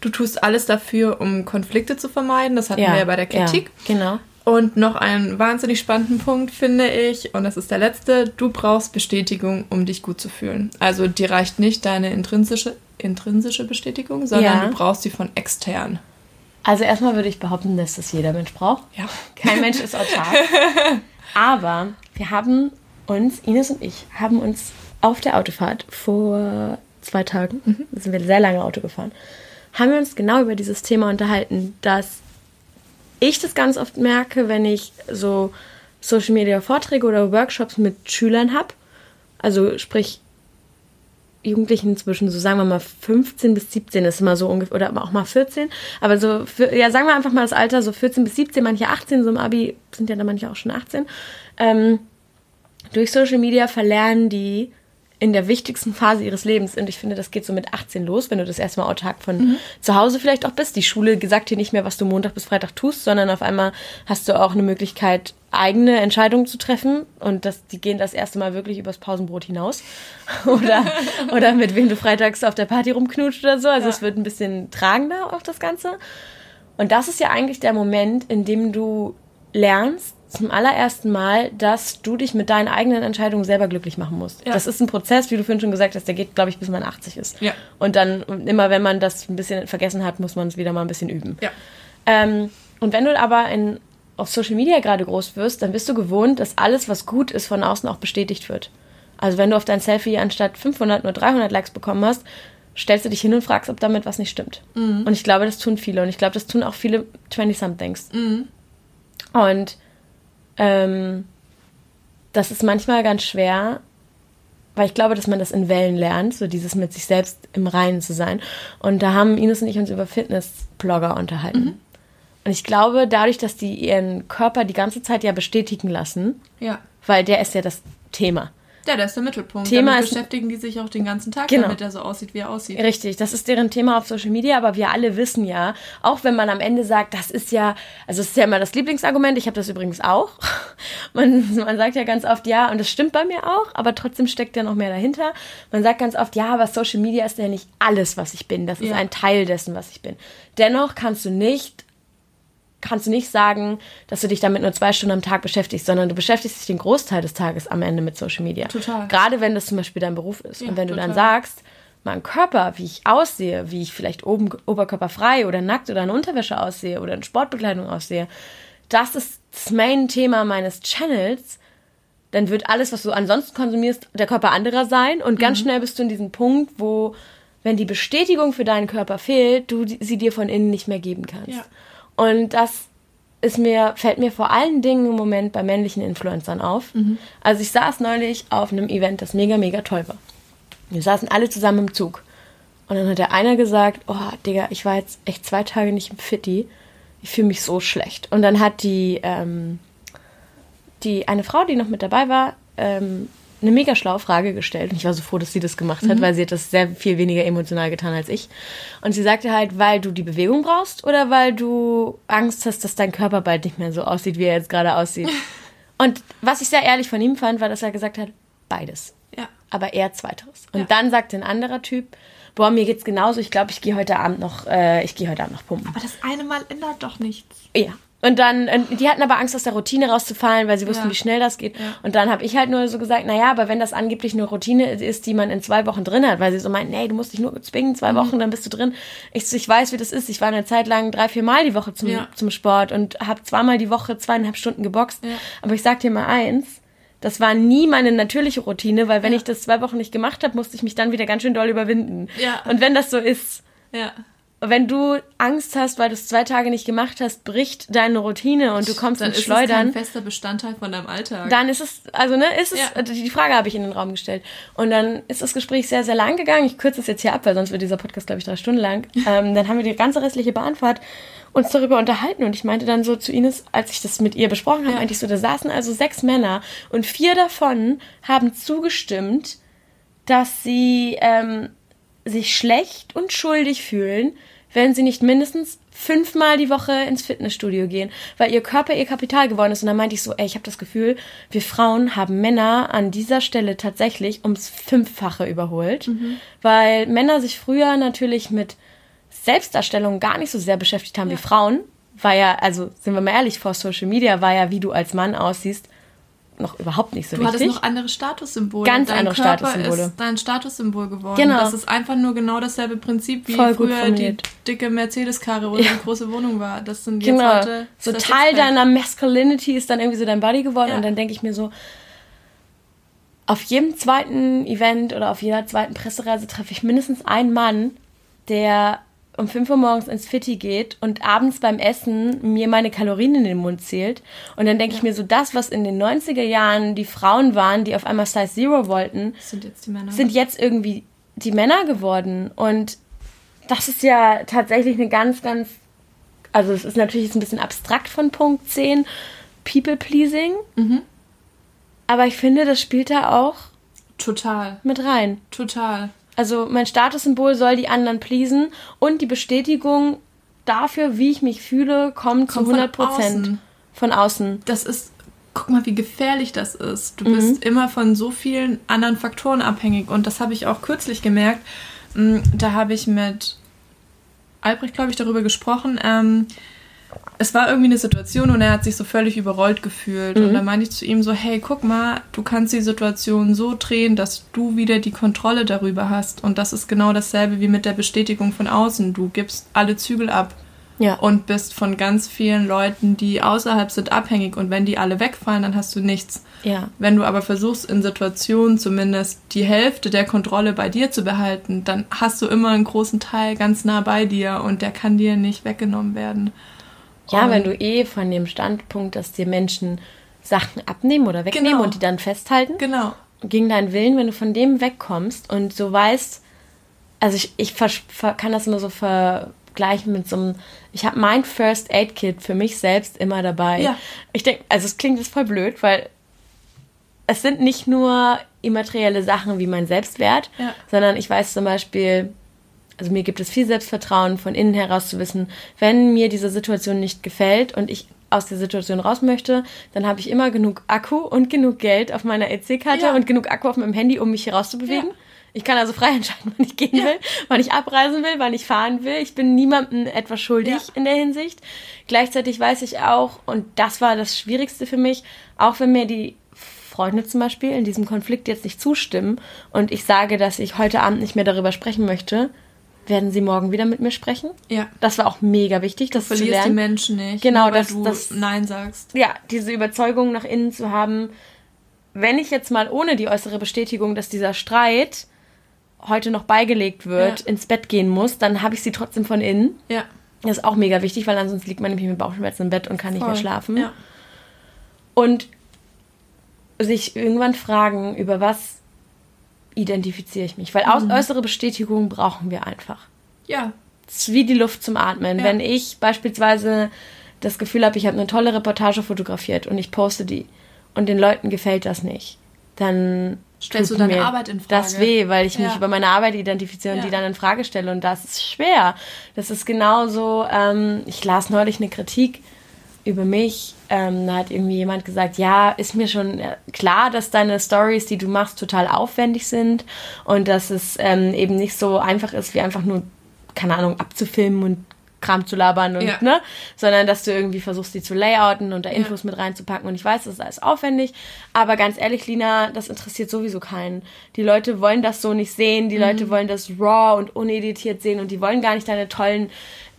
Du tust alles dafür, um Konflikte zu vermeiden. Das hatten wir ja bei der Kritik. Ja, genau. Und noch einen wahnsinnig spannenden Punkt finde ich, und das ist der letzte, du brauchst Bestätigung, um dich gut zu fühlen. Also dir reicht nicht deine intrinsische, intrinsische Bestätigung, sondern Ja. du brauchst sie von extern. Also erstmal würde ich behaupten, dass das jeder Mensch braucht. Ja. Kein Mensch ist autark. [laughs] Aber wir haben uns, Ines und ich, haben uns auf der Autofahrt vor zwei Tagen, da sind wir sehr lange Auto gefahren, haben wir uns genau über dieses Thema unterhalten, dass ich das ganz oft merke, wenn ich so Social Media Vorträge oder Workshops mit Schülern habe. Also sprich Jugendlichen zwischen, so sagen wir mal 15 bis 17 ist immer so ungefähr, oder auch mal 14. Aber so, für, ja, sagen wir einfach mal das Alter, so 14 bis 17, manche 18, so im Abi sind ja dann manche auch schon 18. Ähm, durch Social Media verlernen die in der wichtigsten Phase ihres Lebens. Und ich finde, das geht so mit 18 los, wenn du das erstmal autark von zu Hause vielleicht auch bist. Die Schule sagt dir nicht mehr, was du Montag bis Freitag tust, sondern auf einmal hast du auch eine Möglichkeit, eigene Entscheidungen zu treffen. Und das, die gehen das erste Mal wirklich übers Pausenbrot hinaus. [laughs] oder, oder mit wem du freitags auf der Party rumknutscht oder so. Also es wird ein bisschen tragender auch das Ganze. Und das ist ja eigentlich der Moment, in dem du lernst, zum allerersten Mal, dass du dich mit deinen eigenen Entscheidungen selber glücklich machen musst. Ja. Das ist ein Prozess, wie du vorhin schon gesagt hast, der geht, glaube ich, bis man 80 ist. Ja. Und dann, immer wenn man das ein bisschen vergessen hat, muss man es wieder mal ein bisschen üben. Ja. Ähm, und wenn du aber in, auf Social Media gerade groß wirst, dann bist du gewohnt, dass alles, was gut ist, von außen auch bestätigt wird. Also wenn du auf dein Selfie anstatt 500 nur 300 Likes bekommen hast, stellst du dich hin und fragst, ob damit was nicht stimmt. Und ich glaube, das tun viele. Und ich glaube, das tun auch viele 20-somethings. Und ähm, das ist manchmal ganz schwer, weil ich glaube, dass man das in Wellen lernt, so dieses mit sich selbst im Reinen zu sein. Und da haben Ines und ich uns über Fitness-Blogger unterhalten. Und ich glaube, dadurch, dass die ihren Körper die ganze Zeit ja bestätigen lassen, Ja. weil der ist ja das Thema. Ja, das ist der Mittelpunkt. Thema Damit ist- beschäftigen die sich auch den ganzen Tag, Genau. damit er so aussieht, wie er aussieht. Richtig, das ist deren Thema auf Social Media, aber wir alle wissen ja, auch wenn man am Ende sagt, das ist ja, also es ist ja immer das Lieblingsargument, ich habe das übrigens auch. [laughs] Man, man sagt ja ganz oft, ja, und das stimmt bei mir auch, aber trotzdem steckt ja noch mehr dahinter. Man sagt ganz oft, ja, aber Social Media ist ja nicht alles, was ich bin, das ist Ja. ein Teil dessen, was ich bin. Dennoch kannst du nicht kannst du nicht sagen, dass du dich damit nur zwei Stunden am Tag beschäftigst, sondern du beschäftigst dich den Großteil des Tages am Ende mit Social Media. Total. Gerade wenn das zum Beispiel dein Beruf ist. Ja, und wenn du dann total. sagst, mein Körper, wie ich aussehe, wie ich vielleicht oben oberkörperfrei oder nackt oder in Unterwäsche aussehe oder in Sportbekleidung aussehe, das ist das Main-Thema meines Channels, dann wird alles, was du ansonsten konsumierst, der Körper anderer sein und Mhm. ganz schnell bist du in diesem Punkt, wo, wenn die Bestätigung für deinen Körper fehlt, du sie dir von innen nicht mehr geben kannst. Ja. Und das ist mir, fällt mir vor allen Dingen im Moment bei männlichen Influencern auf. Mhm. Also ich saß neulich auf einem Event, das mega, mega toll war. Wir saßen alle zusammen im Zug. Und dann hat der einer gesagt, oh, Digga, ich war jetzt echt zwei Tage nicht im Fitti. Ich fühle mich so schlecht. Und dann hat die, ähm, die eine Frau, die noch mit dabei war, ähm, eine mega schlaue Frage gestellt. Und ich war so froh, dass sie das gemacht hat, weil sie hat das sehr viel weniger emotional getan als ich. Und sie sagte halt, weil du die Bewegung brauchst oder weil du Angst hast, dass dein Körper bald nicht mehr so aussieht, wie er jetzt gerade aussieht. [laughs] Und was ich sehr ehrlich von ihm fand, war, dass er gesagt hat, beides Ja. aber eher zweiteres. Und Ja. dann sagt ein anderer Typ, boah, mir geht's genauso, ich glaube, ich gehe heute Abend noch, äh, ich gehe heute Abend noch pumpen. Aber das eine Mal ändert doch nichts. Ja. Und dann, die hatten aber Angst, aus der Routine rauszufallen, weil sie wussten, Ja. wie schnell das geht. Ja. Und dann habe ich halt nur so gesagt, naja, aber wenn das angeblich eine Routine ist, die man in zwei Wochen drin hat, weil sie so meinten, nee, du musst dich nur zwingen, Mhm. zwei Wochen, dann bist du drin. Ich, ich weiß, wie das ist. Ich war eine Zeit lang drei, vier Mal die Woche zum, Ja. zum Sport und habe zweimal die Woche zweieinhalb Stunden geboxt. Aber ich sag dir mal eins, das war nie meine natürliche Routine, weil wenn ich das zwei Wochen nicht gemacht habe, musste ich mich dann wieder ganz schön doll überwinden. Ja. Und wenn das so ist, Ja. Wenn du Angst hast, weil du es zwei Tage nicht gemacht hast, bricht deine Routine und du kommst Dann ins ist es kein Schleudern, fester Bestandteil von deinem Alltag. dann ist es, also ne, ist es, Ja. also die Frage habe ich in den Raum gestellt. Und dann ist das Gespräch sehr, sehr lang gegangen. Ich kürze es jetzt hier ab, weil sonst wird dieser Podcast, glaube ich, drei Stunden lang. [laughs] Ähm, dann haben wir die ganze restliche Bahnfahrt uns darüber unterhalten und ich meinte dann so zu Ines, als ich das mit ihr besprochen habe, Ja. meinte ich so, da saßen also sechs Männer und vier davon haben zugestimmt, dass sie ähm, sich schlecht und schuldig fühlen, wenn sie nicht mindestens fünfmal die Woche ins Fitnessstudio gehen, weil ihr Körper ihr Kapital geworden ist. Und dann meinte ich so, ey, ich habe das Gefühl, wir Frauen haben Männer an dieser Stelle tatsächlich ums Fünffache überholt, weil Männer sich früher natürlich mit Selbstdarstellung gar nicht so sehr beschäftigt haben wie Frauen. War ja, also sind wir mal ehrlich, vor Social Media war ja, wie du als Mann aussiehst, noch überhaupt nicht so Du hattest wichtig. noch andere Statussymbole. Ganz Dein andere Körper Statussymbole. ist dein Statussymbol geworden. Genau. Das ist einfach nur genau dasselbe Prinzip, wie Voll früher die dicke Mercedes-Karre oder Ja. die große Wohnung war. Das sind jetzt Genau. heute So Teil deiner Masculinity ist dann irgendwie so dein Body geworden Ja. und dann denke ich mir so, auf jedem zweiten Event oder auf jeder zweiten Pressereise treffe ich mindestens einen Mann, der um 5 Uhr morgens ins Fitti geht und abends beim Essen mir meine Kalorien in den Mund zählt. Und dann denke ich mir so, das, was in den 90er Jahren die Frauen waren, die auf einmal Size Zero wollten, sind jetzt die Männer. sind jetzt irgendwie die Männer geworden. Und das ist ja tatsächlich eine ganz, ganz, also es ist natürlich jetzt ein bisschen abstrakt von Punkt 10, People-Pleasing. Aber ich finde, das spielt da auch total, mit rein. total. Also mein Statussymbol soll die anderen pleasen und die Bestätigung dafür, wie ich mich fühle, kommt zu Kommt von 100 Prozent von außen. Das ist, guck mal, wie gefährlich das ist. Du Mhm. bist immer von so vielen anderen Faktoren abhängig. Und das habe ich auch kürzlich gemerkt. Mm, Da habe ich mit Albrecht, glaube ich, darüber gesprochen. Ähm, es war irgendwie eine Situation und er hat sich so völlig überrollt gefühlt. Und da meinte ich zu ihm so, hey, guck mal, du kannst die Situation so drehen, dass du wieder die Kontrolle darüber hast. Und das ist genau dasselbe wie mit der Bestätigung von außen. Du gibst alle Zügel ab Ja. und bist von ganz vielen Leuten, die außerhalb sind, abhängig. Und wenn die alle wegfallen, dann hast du nichts. ja. Wenn du aber versuchst, in Situationen zumindest die Hälfte der Kontrolle bei dir zu behalten, dann hast du immer einen großen Teil ganz nah bei dir und der kann dir nicht weggenommen werden. Ja, Und- wenn du eh von dem Standpunkt, dass dir Menschen Sachen abnehmen oder wegnehmen Genau. und die dann festhalten, Genau. gegen deinen Willen, wenn du von dem wegkommst und so weißt, also ich, ich kann das nur so vergleichen mit so einem, ich habe mein First Aid Kit für mich selbst immer dabei. Ja. Ich denke, also es klingt jetzt voll blöd, weil es sind nicht nur immaterielle Sachen wie mein Selbstwert, Ja. sondern ich weiß zum Beispiel, also mir gibt es viel Selbstvertrauen, von innen heraus zu wissen, wenn mir diese Situation nicht gefällt und ich aus der Situation raus möchte, dann habe ich immer genug Akku und genug Geld auf meiner EC-Karte Ja. und genug Akku auf meinem Handy, um mich hier rauszubewegen. Ja. Ich kann also frei entscheiden, [laughs] wann ich gehen Ja. will, wann ich abreisen will, wann ich fahren will. Ich bin niemandem etwas schuldig Ja. in der Hinsicht. Gleichzeitig weiß ich auch, und das war das Schwierigste für mich, auch wenn mir die Freunde zum Beispiel in diesem Konflikt jetzt nicht zustimmen und ich sage, dass ich heute Abend nicht mehr darüber sprechen möchte, werden sie morgen wieder mit mir sprechen. Ja. Das war auch mega wichtig, das zu Verlierst die lernen. Menschen nicht, Genau, nur weil das- du das- Nein sagst. Ja, diese Überzeugung nach innen zu haben, wenn ich jetzt mal ohne die äußere Bestätigung, dass dieser Streit heute noch beigelegt wird, Ja. ins Bett gehen muss, dann habe ich sie trotzdem von innen. Ja. Das ist auch mega wichtig, weil ansonsten liegt man nämlich mit Bauchschmerzen im Bett und kann nicht mehr Voll. schlafen. Ja. Und sich irgendwann fragen, über was identifiziere ich mich. Weil Mhm. äußere Bestätigung brauchen wir einfach. Ja. Es ist wie die Luft zum Atmen. Ja. Wenn ich beispielsweise das Gefühl habe, ich habe eine tolle Reportage fotografiert und ich poste die und den Leuten gefällt das nicht, dann Stellst du deine Arbeit in Frage. Das weh, weil ich mich Ja. über meine Arbeit identifiziere und Ja. die dann in Frage stelle und das ist schwer. Das ist genauso, ähm, ich las neulich eine Kritik über mich. Ähm, da hat irgendwie jemand gesagt, ja, ist mir schon äh, klar, dass deine Stories, die du machst, total aufwendig sind und dass es ähm, eben nicht so einfach ist, wie einfach nur, keine Ahnung, abzufilmen und Kram zu labern und, Ja. ne, sondern dass du irgendwie versuchst, die zu layouten und da Ja. Infos mit reinzupacken. Und ich weiß, das ist alles aufwendig, aber ganz ehrlich, Lina, das interessiert sowieso keinen. Die Leute wollen das so nicht sehen, die Mhm. Leute wollen das raw und uneditiert sehen und die wollen gar nicht deine tollen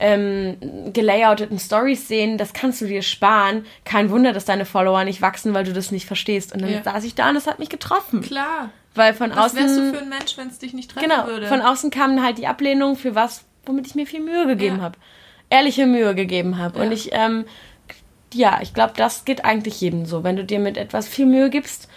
ähm, gelayouteten Stories sehen, das kannst du dir sparen. Kein Wunder, dass deine Follower nicht wachsen, weil du das nicht verstehst. Und dann Ja. saß ich da und das hat mich getroffen. Klar. Weil von Was wärst du außen, für ein Mensch, wenn es dich nicht treffen genau, würde? von außen kam halt die Ablehnung für was, womit ich mir viel Mühe gegeben Ja. habe. Ehrliche Mühe gegeben habe. Und Ja. ich, ähm, ja, ich glaube, das geht eigentlich jedem so. Wenn du dir mit etwas viel Mühe gibst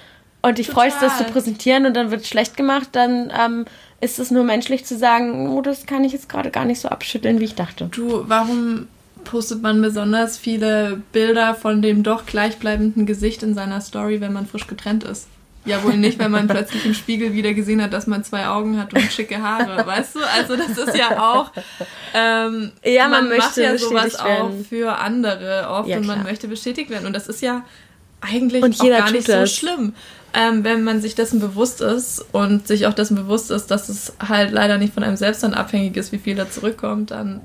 und dich Total. freust, das zu präsentieren und dann wird schlecht gemacht, dann ähm, ist es nur menschlich zu sagen, oh, das kann ich jetzt gerade gar nicht so abschütteln, wie ich dachte. Du, warum postet man besonders viele Bilder von dem doch gleichbleibenden Gesicht in seiner Story, wenn man frisch getrennt ist? Ja, wohl nicht, wenn man plötzlich im Spiegel wieder gesehen hat, dass man zwei Augen hat und schicke Haare, [laughs] weißt du? Also das ist ja auch, ähm, Ja, man macht möchte ja sowas auch für andere oft Ja, und man möchte bestätigt werden und das ist ja eigentlich Und auch jeder gar nicht so das. schlimm, ähm, wenn man sich dessen bewusst ist und sich auch dessen bewusst ist, dass es halt leider nicht von einem selbst dann abhängig ist, wie viel da zurückkommt, dann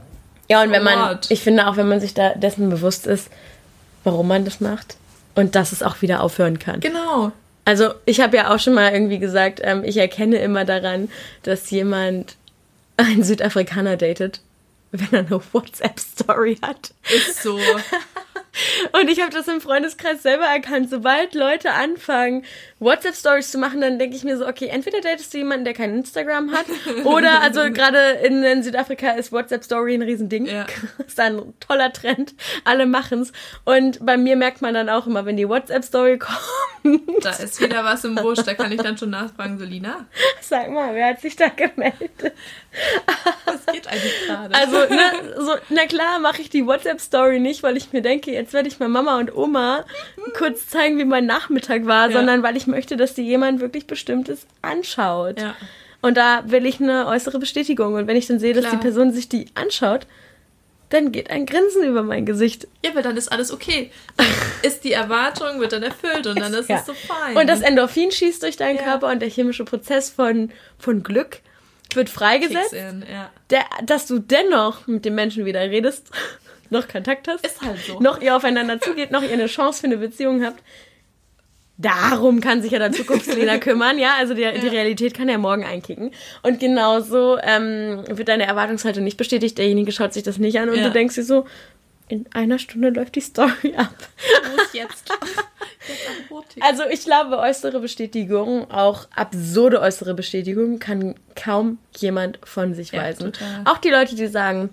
Ja, und wenn man, what? ich finde auch, wenn man sich da dessen bewusst ist, warum man das macht und dass es auch wieder aufhören kann. genau. Also ich habe ja auch schon mal irgendwie gesagt, ähm, ich erkenne immer daran, dass jemand einen Südafrikaner datet, wenn er eine WhatsApp-Story hat. Ist so. [laughs] Und ich habe das im Freundeskreis selber erkannt. Sobald Leute anfangen, WhatsApp-Stories zu machen, dann denke ich mir so, okay, entweder datest du jemanden, der kein Instagram hat, [laughs] oder, also gerade in, in Südafrika ist WhatsApp-Story ein Riesending. Ja. [laughs] ist ein toller Trend. Alle machen's. Und bei mir merkt man dann auch immer, wenn die WhatsApp-Story [laughs] kommt, Da ist wieder was im Busch. Da kann ich dann schon nachfragen, Solina, sag mal, wer hat sich da gemeldet? was geht eigentlich gerade? Also, ne, so, na klar mache ich die WhatsApp-Story nicht, weil ich mir denke, jetzt werde ich mal Mama und Oma kurz zeigen, wie mein Nachmittag war, Ja. sondern weil ich möchte, dass die jemand wirklich Bestimmtes anschaut. ja. Und da will ich eine äußere Bestätigung. Und wenn ich dann sehe, dass Klar. die Person sich die anschaut, dann geht ein Grinsen über mein Gesicht. ja, aber dann ist alles okay. Dann ist die Erwartung, wird dann erfüllt und dann ist Ja. es so fein. Und das Endorphin schießt durch deinen Ja. Körper und der chemische Prozess von, von Glück wird freigesetzt, in, ja. der, dass du dennoch mit dem Menschen wieder redest, noch Kontakt hast. Ist halt so. noch ihr aufeinander zugeht, noch ihr eine Chance für eine Beziehung habt. Darum kann sich ja der Zukunftslena [laughs] kümmern, ja. Also die, die Ja. Realität kann ja morgen einkicken. Und genauso ähm, wird deine Erwartungshaltung nicht bestätigt. Derjenige schaut sich das nicht an und Ja. du denkst dir so, in einer Stunde läuft die Story ab. Ist jetzt? jetzt [laughs] Rotig. Also ich glaube, äußere Bestätigung, auch absurde äußere Bestätigung, kann kaum jemand von sich Ja, weisen. total. Auch die Leute, die sagen,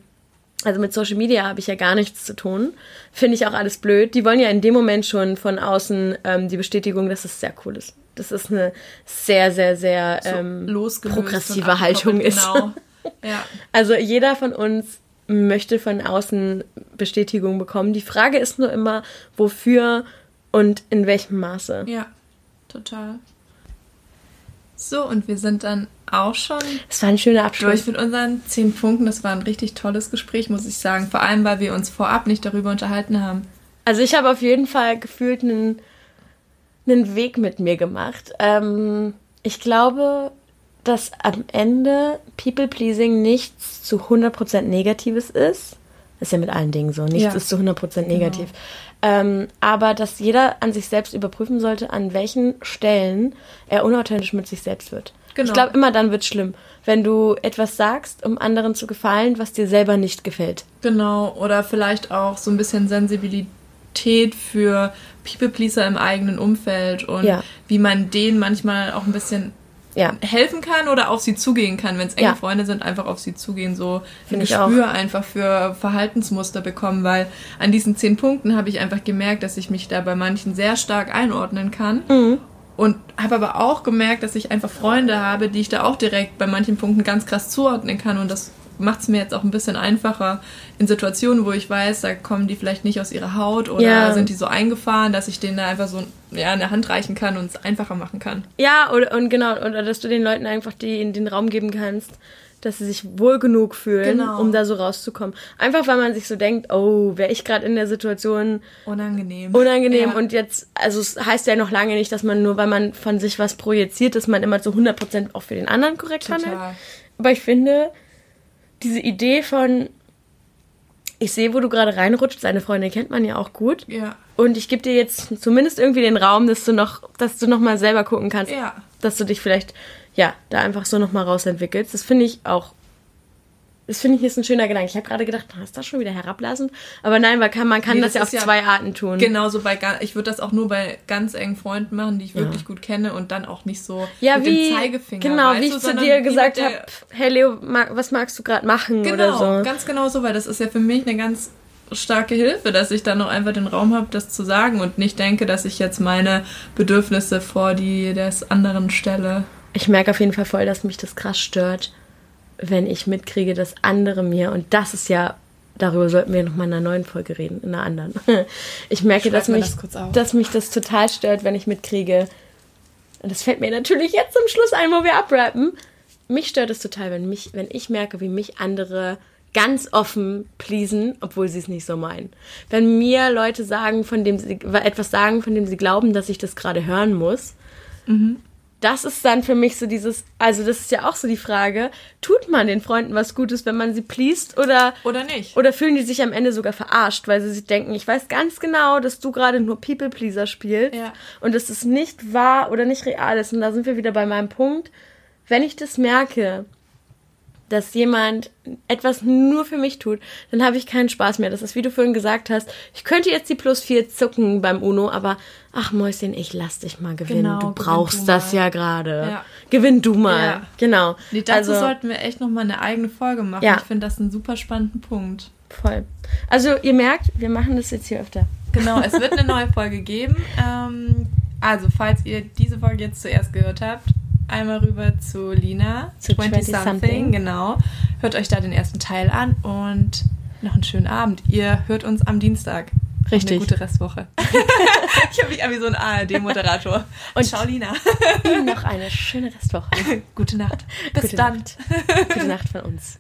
also mit Social Media habe ich ja gar nichts zu tun, finde ich auch alles blöd. Die wollen ja in dem Moment schon von außen ähm, die Bestätigung, dass es sehr cool ist. Das ist eine sehr, sehr, sehr ähm, progressive Haltung abgekoppelt, ist. Genau. [laughs] Ja. Also jeder von uns möchte von außen Bestätigung bekommen. Die Frage ist nur immer, wofür und in welchem Maße. ja, total. So, und wir sind dann auch schon Es war ein schöner Abschluss. durch mit unseren zehn Punkten. Das war ein richtig tolles Gespräch, muss ich sagen. Vor allem, weil wir uns vorab nicht darüber unterhalten haben. Also ich habe auf jeden Fall gefühlt einen, einen Weg mit mir gemacht. Ähm, ich glaube, dass am Ende People-Pleasing nichts zu 100% Negatives ist. Ist ja mit allen Dingen so. Nichts Ja. Genau. ist zu 100% negativ. Ähm, aber dass jeder an sich selbst überprüfen sollte, an welchen Stellen er unauthentisch mit sich selbst wird. Genau. Ich glaube, immer dann wird schlimm, wenn du etwas sagst, um anderen zu gefallen, was dir selber nicht gefällt. Genau, oder vielleicht auch so ein bisschen Sensibilität für People-Pleaser im eigenen Umfeld und Ja. wie man denen manchmal auch ein bisschen Ja. helfen kann oder auf sie zugehen kann. Wenn es enge Ja. Freunde sind, einfach auf sie zugehen, so ein Find ich Gespür einfach für Verhaltensmuster bekommen, weil an diesen zehn Punkten habe ich einfach gemerkt, dass ich mich da bei manchen sehr stark einordnen kann. Mhm. Und habe aber auch gemerkt, dass ich einfach Freunde habe, die ich da auch direkt bei manchen Punkten ganz krass zuordnen kann. Und das macht es mir jetzt auch ein bisschen einfacher in Situationen, wo ich weiß, da kommen die vielleicht nicht aus ihrer Haut oder Ja. sind die so eingefahren, dass ich denen da einfach so ja, eine Hand reichen kann und es einfacher machen kann. Ja, oder, und genau, oder dass du den Leuten einfach die, den Raum geben kannst, dass sie sich wohl genug fühlen, Genau. um da so rauszukommen. Einfach weil man sich so denkt, oh, wäre ich gerade in der Situation Unangenehm. unangenehm Ja. und jetzt, also es heißt ja noch lange nicht, dass man nur, weil man von sich was projiziert, dass man immer zu 100% auch für den anderen korrekt handelt. Total. Aber ich finde, diese Idee von, ich sehe, wo du gerade reinrutscht, seine Freundin kennt man ja auch gut. Ja. Und ich gebe dir jetzt zumindest irgendwie den Raum, dass du noch, dass du noch mal selber gucken kannst, Ja. dass du dich vielleicht, ja, da einfach so noch mal rausentwickelst. Das finde ich auch, das finde ich ist ein schöner Gedanke. Ich habe gerade gedacht, ist das schon wieder herablassend? Aber nein, weil kann, man kann Nee, das, das ja auf ja zwei Arten tun. Genauso bei, ga- ich würde das auch nur bei ganz engen Freunden machen, die ich wirklich gut kenne und dann auch nicht so Ja, mit wie, dem Zeigefinger. genau, weißt wie ich zu dir gesagt habe, hey Leo, ma- was magst du gerade machen Genau, oder so. ganz genau so, weil das ist ja für mich eine ganz starke Hilfe, dass ich dann noch einfach den Raum habe, das zu sagen und nicht denke, dass ich jetzt meine Bedürfnisse vor die des anderen stelle. Ich merke auf jeden Fall voll, dass mich das krass stört, wenn ich mitkriege, dass andere mir, und das ist ja, darüber sollten wir noch mal in einer neuen Folge reden, in einer anderen. [laughs] Ich merke, dass mich, das dass mich das total stört, wenn ich mitkriege, und das fällt mir natürlich jetzt zum Schluss ein, wo wir abrappen, mich stört es total, wenn, mich, wenn ich merke, wie mich andere ganz offen pleasen, obwohl sie es nicht so meinen. Wenn mir Leute sagen, von dem sie etwas sagen, von dem sie glauben, dass ich das gerade hören muss, das ist dann für mich so dieses, also das ist ja auch so die Frage, tut man den Freunden was Gutes, wenn man sie pleast oder Oder nicht? oder fühlen die sich am Ende sogar verarscht, weil sie sich denken, ich weiß ganz genau, dass du gerade nur People Pleaser spielst Ja. und dass es nicht wahr oder nicht real ist und da sind wir wieder bei meinem Punkt, wenn ich das merke, dass jemand etwas nur für mich tut, dann habe ich keinen Spaß mehr. Das ist, wie du vorhin gesagt hast, ich könnte jetzt die plus vier zucken beim Uno, aber ach Mäuschen, ich lass dich mal gewinnen. Genau, du brauchst du das ja gerade. Ja. Gewinn du mal. Ja. Genau. Nee, dazu also, sollten wir echt nochmal eine eigene Folge machen. Ja. Ich finde das einen super spannenden Punkt. voll. Also ihr merkt, wir machen das jetzt hier öfter. Genau, es wird eine [laughs] neue Folge geben. Ähm, also, falls ihr diese Folge jetzt zuerst gehört habt, einmal rüber zu Lina, Zu 20 20 Something, Something. genau. Hört euch da den ersten Teil an und noch einen schönen Abend. Ihr hört uns am Dienstag. Richtig. Eine gute Restwoche. [laughs] ich habe mich an wie so ein ARD-Moderator. [laughs] Und- Ciao, Lina. Ihnen noch eine schöne Restwoche. [laughs] Gute Nacht. Bis Gute dann. Nacht. Gute Nacht von uns.